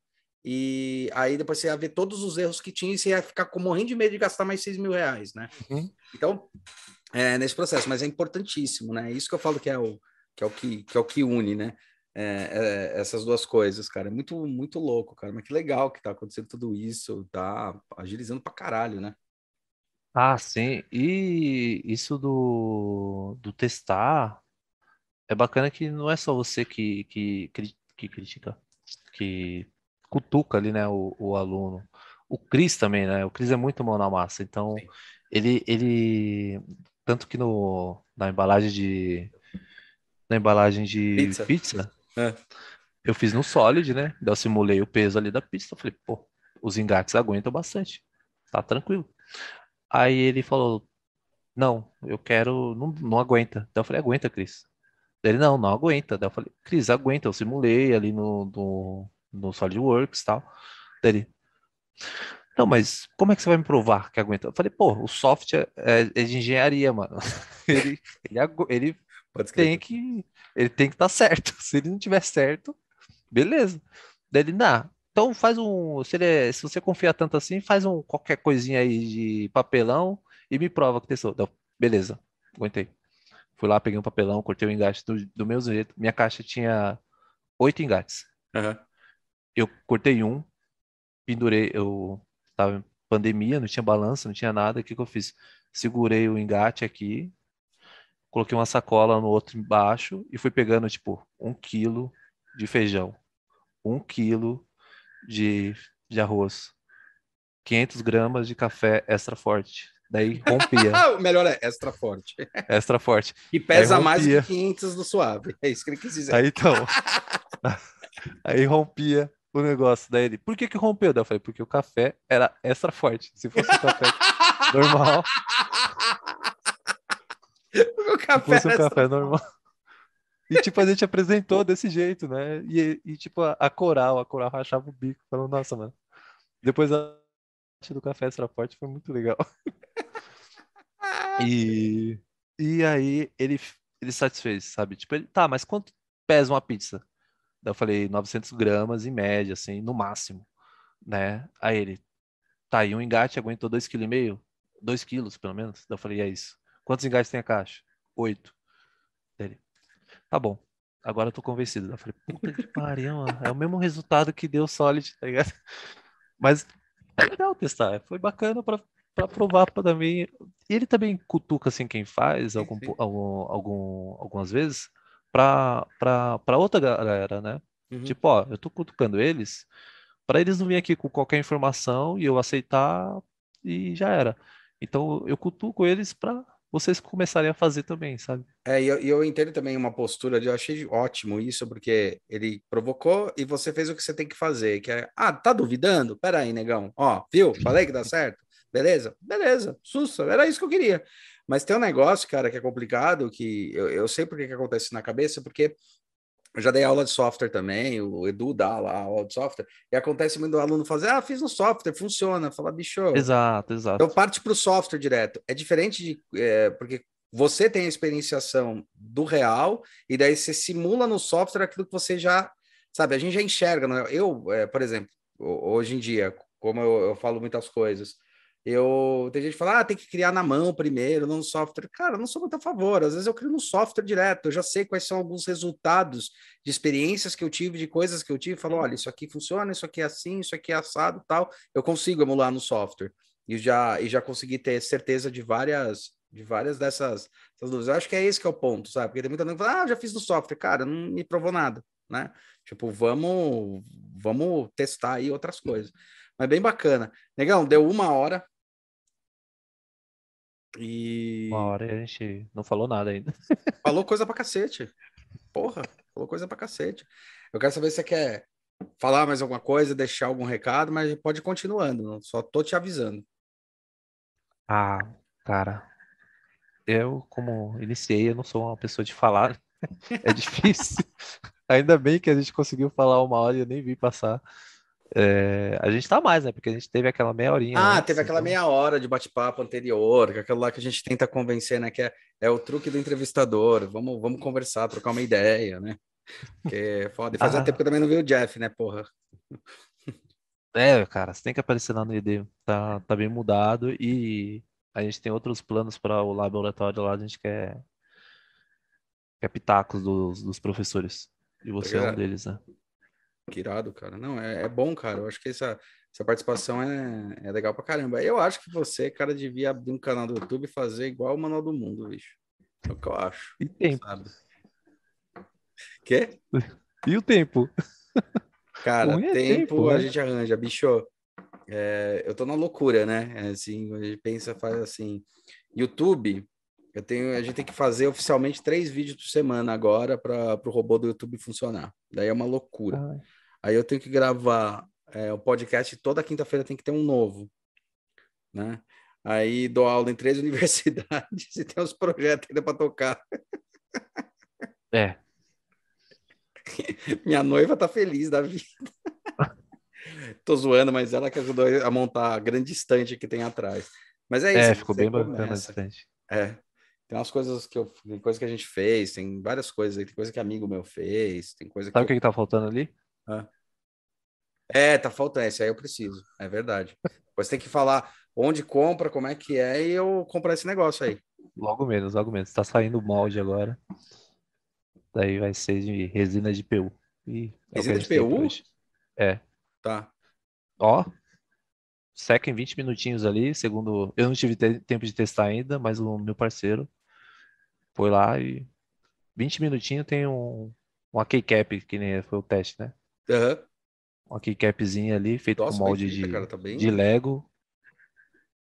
e aí depois você ia ver todos os erros que tinha e você ia ficar com, morrendo de medo de gastar mais 6 mil reais, né? Uhum. Então, é, nesse processo, mas é importantíssimo, né? Isso que eu falo que é o que, é o que, que, é o que une, né? É, é, essas duas coisas, cara. É muito, muito louco, cara. Mas que legal que tá acontecendo tudo isso, tá agilizando pra caralho, né? Ah, sim. E isso do, do testar é bacana que não é só você que, que, que critica, que cutuca ali, né, o, o aluno. O Cris também, né? O Cris é muito mão na massa. Então, ele, ele. Tanto que no, na embalagem de. Na embalagem de Pizza. pizza, É. eu fiz no Solid, né? Eu simulei o peso ali da pista. Falei, pô, os engates aguentam bastante. Tá tranquilo. Aí ele falou, não, eu quero. Não, não aguenta. Daí eu falei, aguenta, Cris. Daí Ele, não, não aguenta. Daí eu falei, Cris, aguenta. Eu simulei ali no, no, no SolidWorks e tal. Daí ele, não, mas como é que você vai me provar que aguenta? Eu falei, pô, o software é, é de engenharia, mano. *laughs* Ele, ele, ele Pode tem que ele tem que estar certo. *laughs* Se ele não tiver certo, beleza. Daí ele, não, então faz um, se ele é- se você confia tanto assim, faz um qualquer coisinha aí de papelão e me prova que testou. Daí eu, beleza, aguentei. Fui lá, peguei um papelão, cortei o engate do, do meu jeito. Minha caixa tinha oito engates. Eu cortei um, pendurei, eu tava em pandemia, não tinha balança, não tinha nada. O que que eu fiz? Segurei o engate aqui, coloquei uma sacola no outro embaixo e fui pegando, tipo, um quilo de feijão, um quilo de, de arroz, 500 gramas de café extra forte. Daí rompia, *laughs* o melhor é extra forte. extra forte. E pesa mais que 500 do suave. É isso que ele quis dizer. Aí então, *laughs* aí rompia o negócio. Daí ele, por que que rompeu? Daí eu falei, porque o café era extra forte. Se fosse um café *laughs* normal, o se café, fosse um extra café normal. E tipo, a gente apresentou desse jeito, né? E, e tipo, a, a coral, a coral rachava o bico, falando, nossa, mano. Depois a parte do café extra forte foi muito legal. *laughs* E, e aí ele, ele satisfez, sabe? Tipo, ele, tá, mas quanto pesa uma pizza? Daí eu falei, 900 gramas em média, assim, no máximo, né? Aí ele, tá, aí um engate aguentou 2,5 kg? 2 quilos, pelo menos. Daí eu falei, é isso. Quantos engates tem a caixa? Oito. Tá bom. Agora eu tô convencido. Eu falei, puta que pariu, mano. É o mesmo resultado que deu Solid, tá ligado? *laughs* Mas é legal testar. Foi bacana pra, pra provar pra mim. E ele também cutuca, assim, quem faz, algum, algum, algum, algumas vezes, pra, pra, pra outra galera, né? Uhum. Tipo, ó, eu tô cutucando eles para eles não virem aqui com qualquer informação e eu aceitar e já era. Então eu cutuco eles para vocês começarem a fazer também, sabe? É, e eu, eu entendo também uma postura de eu achei ótimo isso, porque ele provocou e você fez o que você tem que fazer, que é, ah, tá duvidando? Pera aí, negão. Ó, viu? Falei que dá certo? Beleza? Beleza, sussa, era isso que eu queria. Mas tem um negócio, cara, que é complicado, que eu, eu sei por que que acontece na cabeça, porque eu já dei aula de software também, o Edu dá lá aula de software, e acontece muito do aluno fazer, ah, fiz no software, funciona. Fala, bicho, Exato, exato. então parte para o software direto. É diferente de é, porque você tem a experienciação do real e daí você simula no software aquilo que você já sabe. A gente já enxerga. Não é? Eu, é, por exemplo, ho- hoje em dia, como eu, eu falo muitas coisas, eu tem gente que fala, ah, tem que criar na mão primeiro, no software. Cara, eu não sou muito a favor. Às vezes eu crio no software direto. Eu já sei quais são alguns resultados de experiências que eu tive, de coisas que eu tive. Falo, olha, isso aqui funciona, isso aqui é assim, isso aqui é assado, tal. Eu consigo emular no software e já e já consegui ter certeza de várias de várias dessas, dessas dúvidas. Eu acho que é esse que é o ponto, sabe? Porque tem muita gente que fala, ah, já fiz no software, cara, não me provou nada, né? Tipo, vamos vamos testar aí outras coisas. Mas bem bacana. Negão, deu uma hora. E Uma hora a gente não falou nada ainda. *laughs* falou coisa pra cacete. Porra, falou coisa pra cacete. Eu quero saber se você quer falar mais alguma coisa, deixar algum recado, mas pode ir continuando. Só tô te avisando. Ah, cara, eu como iniciei, eu não sou uma pessoa de falar. *laughs* É difícil. *laughs* Ainda bem que a gente conseguiu falar uma hora e eu nem vi passar. É, a gente tá mais, né? Porque a gente teve aquela meia horinha Ah, antes, teve aquela então- meia hora de bate-papo anterior, que é aquilo lá que a gente tenta convencer, né? Que é, é o truque do entrevistador. Vamos, vamos conversar, trocar uma ideia, né? Que é foda. Fazia Ah. tempo que eu também não vi o Jeff, né, porra? É, cara, você tem que aparecer lá no ED. Tá, tá bem mudado e a gente tem outros planos para o laboratório lá. A gente quer, quer pitacos dos, dos professores. E você é um deles, né? Que irado, cara. Não, é, é bom, cara. Eu acho que essa, essa participação é, é legal pra caramba. Eu acho que você, cara, devia abrir um canal do YouTube e fazer igual o Manual do Mundo, bicho. É o que eu acho. E tempo. Sabe? Quê? E o tempo? Cara, é tempo, tempo, a né? gente arranja. Bicho, é, eu tô na loucura, né? É Assim, a gente pensa, faz assim. YouTube, eu tenho, a gente tem que fazer oficialmente três vídeos por semana agora para o robô do YouTube funcionar. Daí é uma loucura. Aí eu tenho que gravar é, o podcast toda quinta-feira tem que ter um novo, né? Aí dou aula em três *laughs* universidades e tem uns projetos ainda para tocar. É, *laughs* Minha noiva tá feliz da vida. *laughs* Tô zoando, mas ela que ajudou a montar a grande estante que tem atrás. Mas é isso. é, ficou bem bacana começa. bastante. É. Tem umas coisas que eu, tem coisa que a gente fez, tem várias coisas, aí, tem coisa que amigo meu fez, tem coisa que Sabe o eu- que, que tá faltando ali? É, tá faltando esse aí eu preciso, é verdade. Depois tem que falar onde compra, como é que é e eu comprar esse negócio aí. Logo menos, logo menos. Tá saindo o molde agora. Daí vai ser de resina de PU. E é Resina de PU? É. Tá. Ó, seca em 20 minutinhos ali, segundo. Eu não tive te- tempo de testar ainda, mas o meu parceiro foi lá e 20 minutinhos tem um, uma keycap, que nem foi o teste, né? Aham. Uma keycapzinha ali, feito Nossa, com molde de, cara, tá bem- de Lego.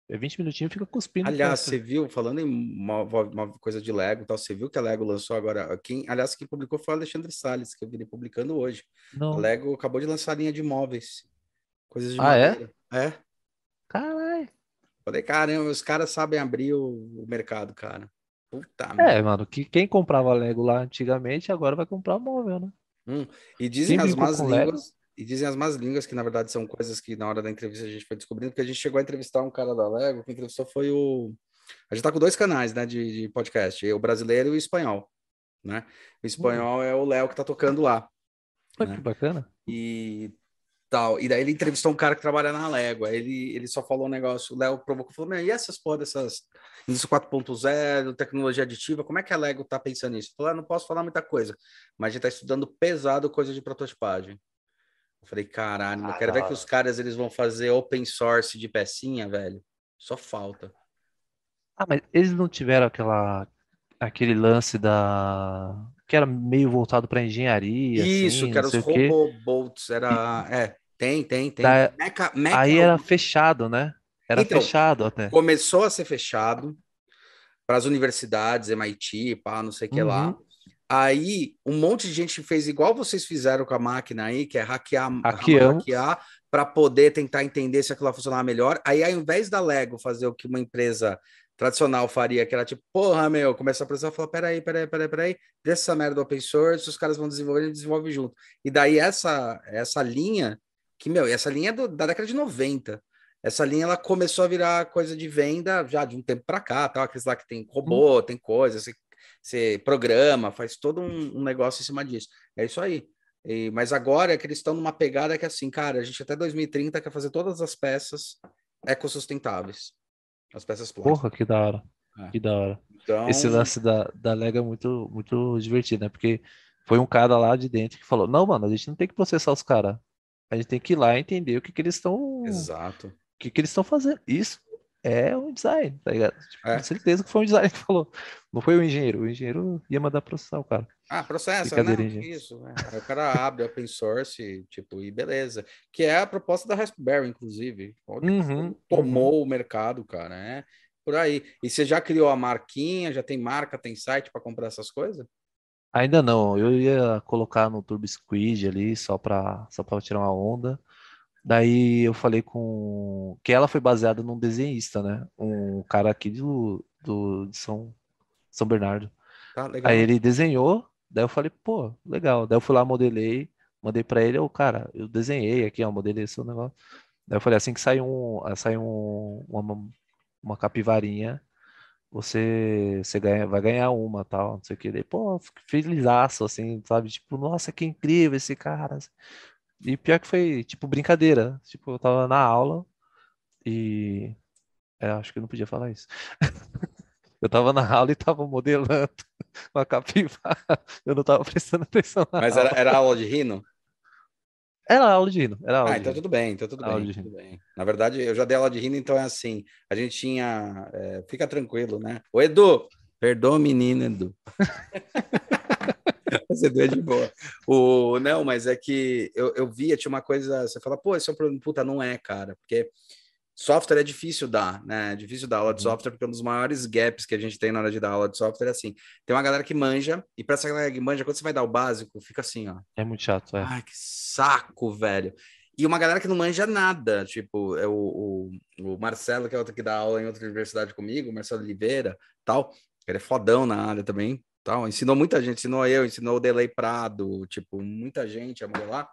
É 20 minutinhos fica cuspindo. Aliás, você viu, falando em uma, uma coisa de Lego tal, você viu que a Lego lançou agora. Quem, aliás, quem publicou foi o Alexandre Salles, que eu vi publicando hoje. A Não. Lego acabou de lançar a linha de móveis. Coisas de Ah, é? madeira. É? Caralho. Falei, caramba, os caras sabem abrir o, o mercado, cara. Puta. É, mano, que quem comprava Lego lá antigamente agora vai comprar móvel, né? E dizem as más línguas, e dizem as más línguas que na verdade são coisas que na hora da entrevista a gente foi descobrindo, porque a gente chegou a entrevistar um cara da Lego, quem entrevistou foi o a gente tá com dois canais, né, de, de podcast, o brasileiro e o espanhol, né? O espanhol é o Léo que tá tocando lá. Né? que bacana. e tal. E daí ele entrevistou um cara que trabalha na Lego. Aí ele, ele só falou um negócio. O Léo provocou falou: e essas porra dessas indústria 4.0, tecnologia aditiva, como é que a Lego tá pensando nisso? Falou: ah, não posso falar muita coisa, mas a gente tá estudando pesado coisa de prototipagem. Eu falei, caralho, eu Ah, quero da ver que os caras eles vão fazer open source de pecinha, velho. Só falta. Ah, mas eles não tiveram aquela aquele lance da que era meio voltado para engenharia, Isso, assim, que era os robobots, era. É, tem, tem, tem. Da- Mecha, mecha Aí era fechado, né? Era Então, fechado até. começou a ser fechado para as universidades, MIT, pá, não sei o que lá. Uhum. Aí um monte de gente fez igual vocês fizeram com a máquina aí, que é hackear, hackear para poder tentar entender se aquilo lá funcionar melhor. Aí, ao invés da Lego fazer o que uma empresa tradicional faria, que era tipo, porra, meu, começa a precisar e falar, peraí, peraí, peraí, peraí, deixa essa merda open source, os caras vão desenvolver, eles desenvolvem junto. E daí essa, essa linha, que, meu, essa linha é do- da década de 90. Essa linha ela começou a virar coisa de venda já de um tempo para cá, tal, aqueles lá que tem robô, tem coisa, você, você programa, faz todo um, um negócio em cima disso. É isso aí. E- mas agora é que eles estão numa pegada que é assim, cara, a gente até 2030 quer fazer todas as peças ecossustentáveis. As peças plásticas. Porra, que da hora. É. Que da hora. Então, Esse lance da, da Lego é muito, muito divertido, né? Porque foi um cara lá de dentro que falou: Não, mano, a gente não tem que processar os caras. A gente tem que ir lá entender o que, que eles estão. exato. O que, que eles estão fazendo. Isso é um design, tá ligado? Tipo, É. Com certeza que foi um design que falou. Não foi o engenheiro. O engenheiro ia mandar processar o cara. Ah, processo, né? Isso. é. Aí o cara abre open source, tipo, e beleza. Que é a proposta da Raspberry, inclusive. Uhum, como tomou o mercado, cara. É por aí. E você já criou a marquinha? Já tem marca, tem site para comprar essas coisas? Ainda não, eu ia colocar no Turbo Squid ali só pra, só pra tirar uma onda. Daí eu falei com. Que ela foi baseada num desenhista, né? Um cara aqui do, do, de São, São Bernardo. Tá. Aí ele desenhou, daí eu falei, pô, legal. Daí eu fui lá, modelei, mandei pra ele, ô cara, eu desenhei aqui, ó, modelei esse negócio. Daí eu falei, assim que sair um, sai um, uma, uma capivarinha, você, você ganha, vai ganhar uma, tal, não sei o que. Daí, pô, eu felizaço, assim, sabe? Tipo, nossa, que incrível esse cara. E pior que foi, tipo, brincadeira. Tipo, eu tava na aula e. É, acho que eu não podia falar isso. *laughs* eu tava na aula e tava modelando *laughs* uma capivara. Eu não tava prestando atenção Mas aula. era, era aula de rino? Era aula de rino. Era aula Ah, de então rino. tudo bem, então tudo bem, tudo bem. Na verdade, eu já dei aula de rino, então é assim. A gente tinha. é, fica tranquilo, né? Ô, Edu, perdoa o menino, Edu. *laughs* Edu é de boa. O, não, mas é que eu, eu via, tinha uma coisa. Você fala, pô, esse é um problema. Puta, não é, cara, porque software é difícil dar, né? É difícil dar aula de Uhum. software, porque um dos maiores gaps que a gente tem na hora de dar aula de software é assim: tem uma galera que manja, e para essa galera que manja, quando você vai dar o básico, fica assim, ó. É muito chato, é. Ai, que saco, velho. E uma galera que não manja nada, tipo, é o, o, o Marcelo, que é outro que dá aula em outra universidade comigo, o Marcelo Oliveira, tal, ele é fodão na área também, tal, ensinou muita gente, ensinou eu, ensinou o Delay Prado, tipo, muita gente a modelar.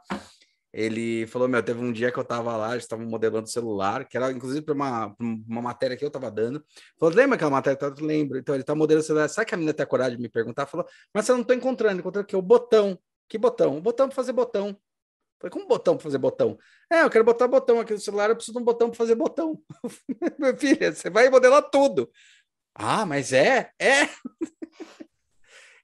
Ele falou, meu, teve um dia que eu tava lá, eles estavam modelando celular, que era inclusive para uma, uma matéria que eu tava dando. Falou, lembra aquela matéria? Eu lembro. Então ele tá modelando celular. Sabe que a menina tem a coragem de me perguntar? Falou, mas eu não tô encontrando, o quê? O botão. Que botão? O botão para fazer botão. Falei, como botão para fazer botão? É, eu quero botar botão aqui no celular, eu preciso de um botão para fazer botão. *laughs* Meu filho, você vai modelar tudo. Ah, mas é? É?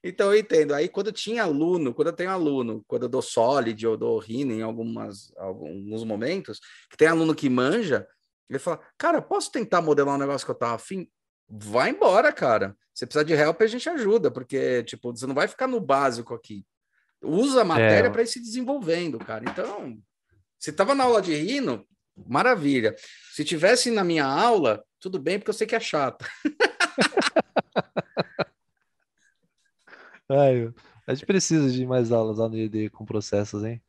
Então eu entendo. Aí quando tinha aluno, quando eu tenho aluno, quando eu dou Solid ou dou Rhino em algumas, alguns momentos, que tem aluno que manja, ele fala, cara, posso tentar modelar um negócio que eu tava afim? Vai embora, cara. Se precisar de help, a gente ajuda, porque, tipo, você não vai ficar no básico aqui usa a matéria É. para ir se desenvolvendo, cara. Então, se tava na aula de rino, maravilha. Se tivesse na minha aula, tudo bem, porque eu sei que é chato. *laughs* Ai, a gente precisa de mais aulas lá no IED com processos, hein?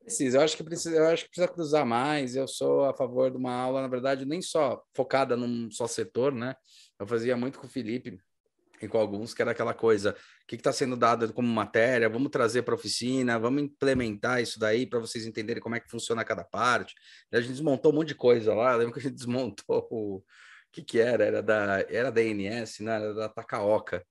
Precisa, eu acho que precisa, eu acho que precisa cruzar mais. Eu sou a favor de uma aula, na verdade, nem só focada num só setor, né? Eu fazia muito com o Felipe e com alguns, que era aquela coisa, o que está sendo dado como matéria, vamos trazer para a oficina, vamos implementar isso daí para vocês entenderem como é que funciona cada parte. E a gente desmontou um monte de coisa lá, lembro que a gente *laughs* desmontou o, que que era? Era da, era da ANS, né? Era da Takaoka,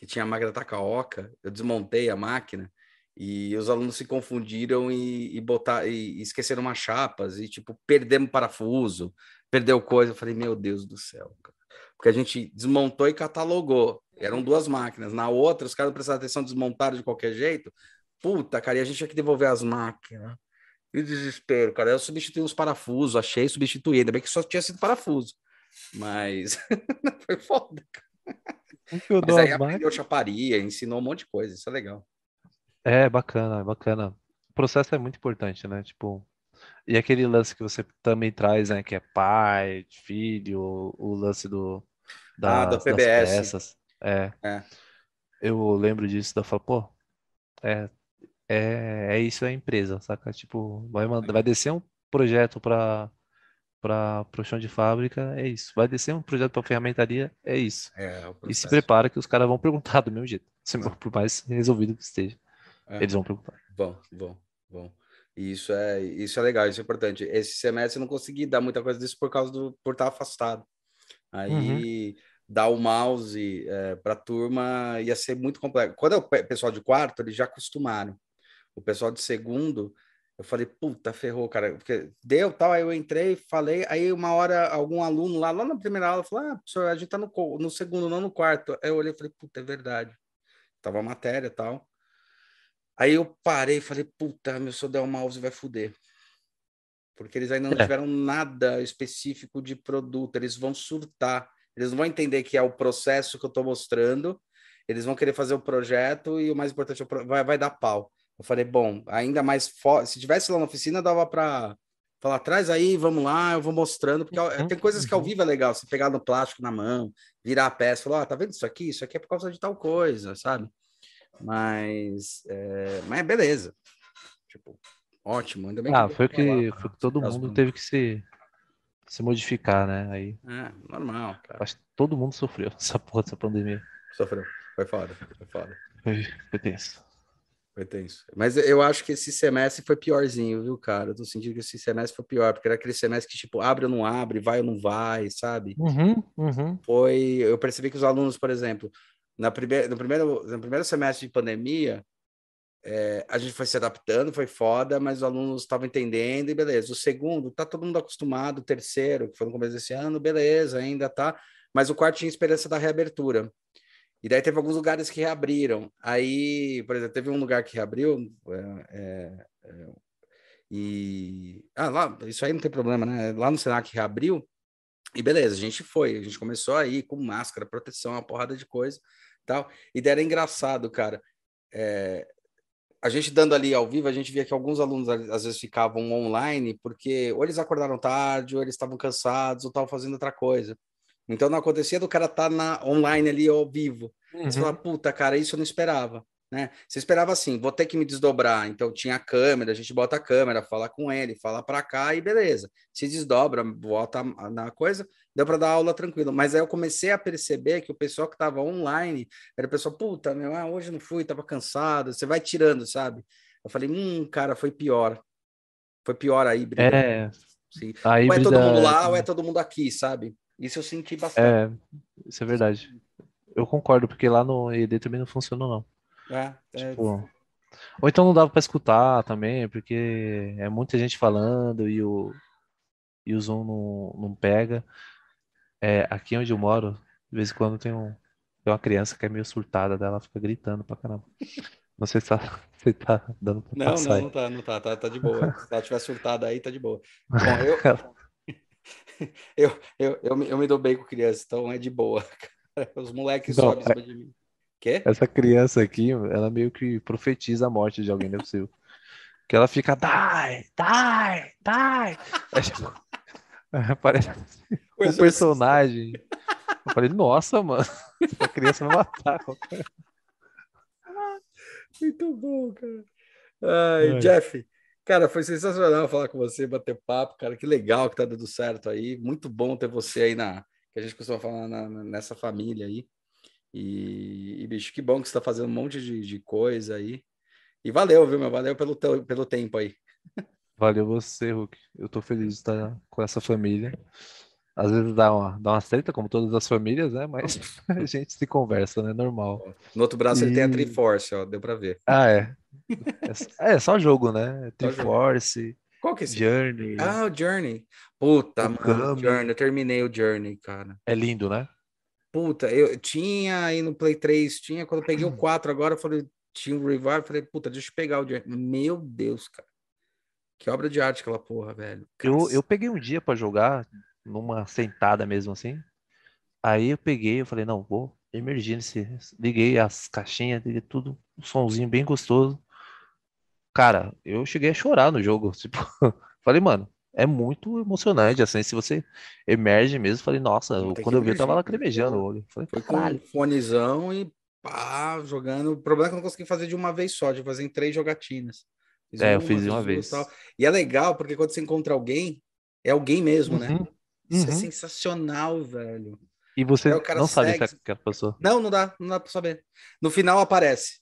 que tinha a máquina Takaoka, eu desmontei a máquina, e os alunos se confundiram e, e botar e, esqueceram umas chapas e tipo perdemos parafuso, perdeu coisa. Eu falei, meu Deus do céu, cara. porque a gente desmontou e catalogou. Eram duas máquinas. Na outra, os caras prestaram atenção, desmontaram de qualquer jeito. Puta, cara, e a gente tinha que devolver as máquinas. E desespero, cara. Eu substituí uns parafusos, achei, substituí. Ainda bem que só tinha sido parafuso. Mas *laughs* foi foda, cara. Mas aí aprendeu chaparia, ensinou um monte de coisa. Isso é legal. É bacana, é bacana. O processo é muito importante, né? Tipo, e aquele lance que você também traz, né? Que é pai, filho, o, lance do Ah, das, das PBS. peças. É. É. Eu lembro disso, da falo, pô, é, é, é isso a empresa, saca? Tipo, vai, mandar, vai descer um projeto para para o chão de fábrica, é isso. Vai descer um projeto para ferramentaria, é isso. É, o E se prepara que os caras vão perguntar *laughs* do mesmo jeito. Por mais resolvido que esteja, É. eles vão perguntar. Bom, bom, bom. Isso é, isso é legal, isso é importante. Esse semestre eu não consegui dar muita coisa disso por causa do por estar afastado. Aí dar o mouse para a turma ia ser muito complexo. Quando é o pe- pessoal de quarto, eles já acostumaram. O pessoal de segundo, eu falei, puta, ferrou, cara. Porque deu tal, aí eu entrei, falei, aí uma hora algum aluno lá, lá na primeira aula, falou: ah, professor, a gente tá no, no segundo, não no quarto. Aí eu olhei e falei, puta, é verdade. Tava a matéria e tal. Aí eu parei e falei, puta, meu, o mouse vai fuder. Porque eles ainda não É. tiveram nada específico de produto, eles vão surtar. Eles não vão entender que é o processo que eu estou mostrando, eles vão querer fazer o projeto e o mais importante é vai, vai dar pau. Eu falei, bom, ainda mais fo- se tivesse lá na oficina, dava para falar, traz aí, vamos lá, eu vou mostrando, porque Uhum, tem coisas que ao uhum. vivo é legal, você pegar no plástico na mão, virar a peça, falar, tá vendo isso aqui? Isso aqui é por causa de tal coisa, sabe? Mas, é, mas beleza. Tipo, ótimo. Ainda bem Ah, deu foi que, foi que todo As mundo teve que se, se modificar, né? Aí É, normal, cara. acho que todo mundo sofreu *laughs* essa porra dessa pandemia. Sofreu. Foi foda, foi foda. Foi, foi tenso. Foi tenso. Mas eu acho que esse semestre foi piorzinho, viu, cara? Eu tô sentindo que esse semestre foi pior, porque era aquele semestre que, tipo, abre ou não abre, vai ou não vai, sabe? Uhum, uhum. Foi. Eu percebi que os alunos, por exemplo, na primeira, no, primeiro, no primeiro semestre de pandemia, é, a gente foi se adaptando, foi foda, mas os alunos estavam entendendo e beleza. O segundo, tá todo mundo acostumado, o terceiro, que foi no começo desse ano, beleza, ainda tá. Mas o quarto tinha esperança da reabertura. E daí teve alguns lugares que reabriram. Aí, por exemplo, teve um lugar que reabriu, é, é, é e. Ah, lá, isso aí não tem problema, né? Lá no Senac reabriu, e beleza, a gente foi, a gente começou aí com máscara, proteção, uma porrada de coisa tal. E daí era engraçado, cara. É, a gente dando ali ao vivo, a gente via que alguns alunos às vezes ficavam online, porque ou eles acordaram tarde, ou eles estavam cansados, ou estavam fazendo outra coisa. Então não acontecia do cara estar tá na online ali ao vivo. Uhum. Você fala, puta, cara, isso eu não esperava. Né? Você esperava assim, vou ter que me desdobrar. Então tinha a câmera, a gente bota a câmera, fala com ele, fala para cá e beleza. Se desdobra, volta na coisa, deu para dar aula tranquilo. Mas aí eu comecei a perceber que o pessoal que estava online era o pessoal, puta, meu, ah, hoje não fui, tava cansado. Você vai tirando, sabe? Eu falei, hum, cara, foi pior. Foi pior a híbrida. É. Sim. A híbrida... Ou é todo mundo lá ou é todo mundo aqui, sabe? Isso eu senti bastante. É, isso é verdade. Eu concordo, porque lá no ED também não funcionou, não. É, é... Tipo, ou então não dava para escutar também, porque é muita gente falando e o, e o Zoom não, não pega. É, aqui onde eu moro, de vez em quando tem, um, tem uma criança que é meio surtada dela, fica gritando pra caramba. Não sei se tá, *laughs* se tá dando pra Não, passar não, não tá, não tá, tá, tá de boa. *laughs* Se ela tiver surtada aí, tá de boa. *laughs* Bom, eu, *laughs* eu, eu, eu, me, eu me dou bem com criança, então é de boa. *laughs* Os moleques não, sobem em cima de mim. Quê? Essa criança aqui, ela meio que profetiza a morte de alguém, não é possível. Que ela fica, die, die, die. *laughs* É, tipo, parece um personagem. Eu falei, nossa, mano, essa criança vai matar qualquer. Muito bom, cara. Ai, Jeff, cara, foi sensacional falar com você, bater papo, cara, que legal que tá dando certo aí. Muito bom ter você aí na, que a gente costuma falar na, nessa família aí. E, e, bicho, que bom que você está fazendo um monte de, de, coisa aí. E valeu, viu, meu? Valeu pelo, teu, pelo tempo aí. Valeu você, Hulk. Eu tô feliz de estar com essa família. Às vezes dá uma, dá uma treta, como todas as famílias, né? Mas *laughs* a gente se conversa, né? Normal. No outro braço e... ele tem a Triforce, ó. Deu pra ver. Ah, é. É, é só jogo, né? Triforce. Qual que é esse? Journey. Ah, o Journey. Puta, o mano, Journey. Eu terminei o Journey, cara. É lindo, né? Puta, eu tinha aí no Play 3, tinha, quando eu peguei o *clears throat* 4 agora, eu falei, tinha um revive, falei, puta, deixa eu pegar o dia. Meu Deus, cara. Que obra de arte aquela porra, velho. Eu, eu peguei um dia para jogar, numa sentada mesmo assim. Aí eu peguei, eu falei, não, vou emergir nesse. Liguei as caixinhas, liguei tudo, um somzinho bem gostoso. Cara, eu cheguei a chorar no jogo. *laughs* Tipo, falei, mano, é muito emocionante, assim, se você emerge mesmo, falei, nossa, quando eu vi, eu tava lacrimejando o olho. Falei, Foi com um fonezão e pá, jogando. O problema é que eu não consegui fazer de uma vez só, de fazer em três jogatinas. Fiz é, uma, eu fiz de uma vez. Tal. E é legal, porque quando você encontra alguém, é alguém mesmo, né? uhum. né? Isso é uhum. é sensacional, velho. E você não sabe se é aquela pessoa. Não, não dá, não dá pra saber. No final aparece.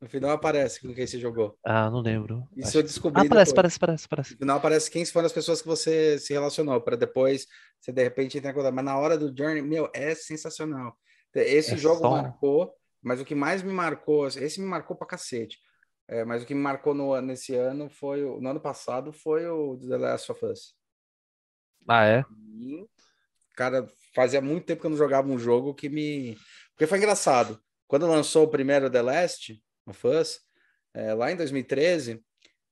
No final aparece com quem você jogou. Ah, não lembro. Isso Acho... eu descobri. Ah, aparece, aparece, aparece, aparece. No final aparece quem foram as pessoas que você se relacionou, para depois você de repente entrar em contato. Mas na hora do Journey, meu, é sensacional. Esse é jogo só... marcou, mas o que mais me marcou, esse me marcou pra cacete. É, mas o que me marcou no, nesse ano foi, no ano passado, foi o The Last of Us. Ah, é? E, cara, fazia muito tempo que eu não jogava um jogo que me. Porque foi engraçado. Quando lançou o primeiro The Last, of Us, é, lá em 2013,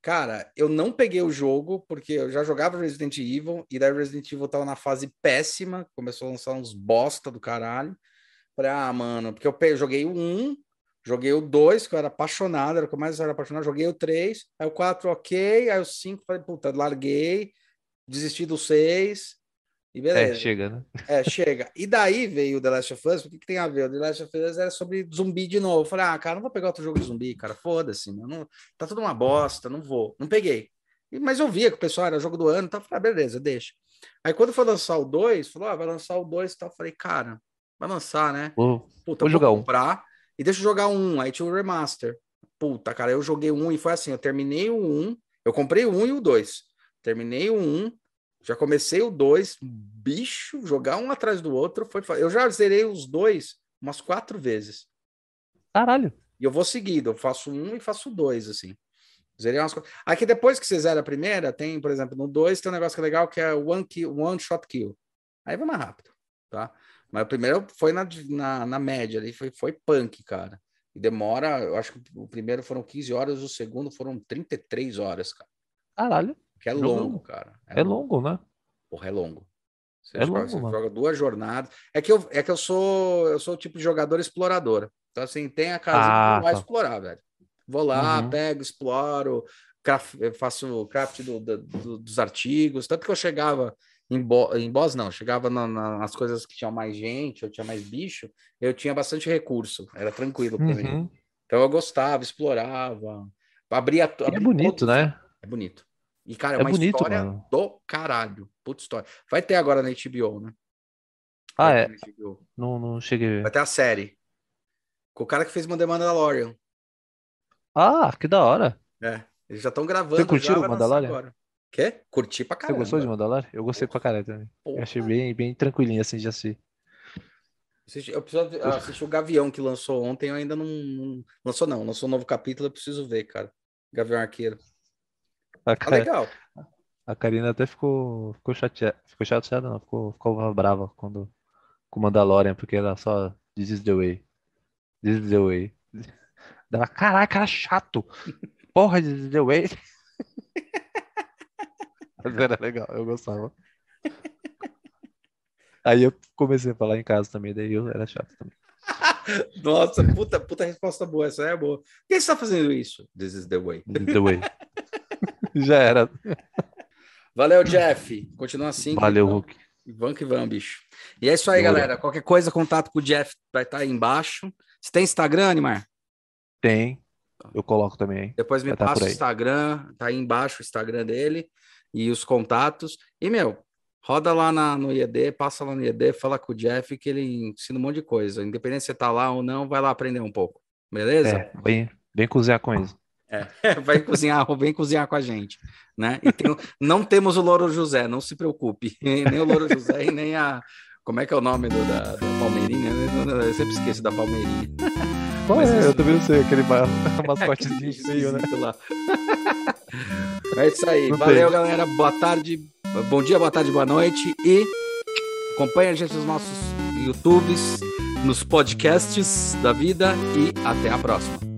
cara, eu não peguei o jogo porque eu já jogava Resident Evil e daí Resident Evil tava na fase péssima, começou a lançar uns bosta do caralho. Falei, ah, mano, porque eu joguei o 1, joguei o 2, que eu era apaixonado, era o que eu mais era apaixonado, joguei o 3, aí o 4, ok, aí o 5, falei, puta, larguei, desisti do 6, e beleza. É, chega, né? É, chega. E daí veio o The Last of Us, o que, que tem a ver? O The Last of Us era sobre zumbi de novo. Eu falei, ah, cara, não vou pegar outro jogo de zumbi, cara, foda-se, não, tá tudo uma bosta, não vou. Não peguei. Mas eu via que o pessoal era jogo do ano, então eu falei, ah, beleza, deixa. Aí quando foi lançar o 2, falou, ah, vai lançar o 2 e tal. Eu falei, cara, vai lançar, né? Vou, Puta, vou jogar comprar um. e deixa eu jogar um. Aí tinha o remaster. Puta, cara, eu joguei um e foi assim, eu terminei o 1, eu comprei o 1 e o 2. Terminei o 1, já comecei o 2, bicho, jogar um atrás do outro foi. Eu já zerei os dois umas quatro vezes. Caralho. E eu vou seguido, eu faço um e faço dois, assim. Zerei umas. Aqui depois que você zera a primeira, tem, por exemplo, no 2 tem um negócio que é legal que é one, kill, one shot kill. Aí vai mais rápido, tá? Mas o primeiro foi na, na, na média ali, foi, foi punk, cara. E demora, eu acho que o primeiro foram 15 horas, o segundo foram 33 horas, cara. Caralho. Que é longo, cara. É, é longo, longo, né? Porra, é longo. Você, é joga, longo, você joga duas jornadas. É que eu, é que eu sou eu sou o tipo de jogador explorador. Então, assim, tem a casinha Ah, que eu vou lá tá. explorar, velho. Vou lá, Uhum. pego, exploro, craf- eu faço craft do- do- do- dos artigos. Tanto que eu chegava em, bo, em boss, não, chegava na- na- nas coisas que tinham mais gente, eu tinha mais bicho, eu tinha bastante recurso, era tranquilo pra mim. Uhum. Então eu gostava, explorava, abria. É abria bonito, todos- né? É bonito. E, cara, é, É uma bonito, história mano. do caralho. Puta história. Vai ter agora na HBO, né? Ah, Vai é. Não, não cheguei a Vai ter a série. Com o cara que fez The Mandalorian. Ah, que da hora. É. Eles já estão gravando. Você curtiu o Mandalorian? Agora. Quê? Curti pra Você caramba. gostou de Mandalorian? Eu gostei pra caralho também. Eu Porra. achei bem, bem tranquilinho assim de assistir. Assisti- Eu preciso eu assisti o Gavião que lançou ontem, eu ainda não, não- Lançou não, lançou um novo capítulo, eu preciso ver, cara. Gavião Arqueiro. A, Tá Ka- legal. a Karina até ficou, ficou chateada. Ficou chateada, não. Ficou, ficou brava quando, com o Mandalorian, porque ela só. This is the way. This is the way. Ela, caraca, cara chato. *laughs* Porra, this is the way. *laughs* Mas era legal, eu gostava. Aí eu comecei a falar em casa também, daí eu era chato também. *laughs* Nossa, puta, puta resposta boa. Essa é boa. Por que você tá fazendo isso? This is the way. This is the way. Já era. Valeu, Jeff. Continua assim. Valeu, então. Hulk. Vamos que vamos, bicho. E é isso aí, galera. Qualquer coisa, contato com o Jeff vai estar aí embaixo. Você tem Instagram, Animar? Tem. Eu coloco também, hein? Depois me Vai tá passa o. Instagram, tá aí embaixo o Instagram dele e os contatos. E, meu, roda lá na, no IED, passa lá no IED, fala com o Jeff que ele ensina um monte de coisa. Independente se você tá lá ou não, vai lá aprender um pouco. Beleza? É, vem, vem cozinhar com isso. Vai cozinhar, vem cozinhar com a gente, né? E tem não temos o Louro José, não se preocupe. Nem o Louro José e nem a. Como é que é o nome do, da, da Palmeirinha? Eu sempre esqueço da Palmeirinha. Qual Mas é? isso- Eu também não sei, aquele ma- *laughs* mascotezinho feio, né? Lá. É isso aí. Não Valeu, tem. galera. Boa tarde. Bom dia, boa tarde, boa noite. E acompanhe a gente nos nossos YouTubes, nos podcasts da vida. E até a próxima.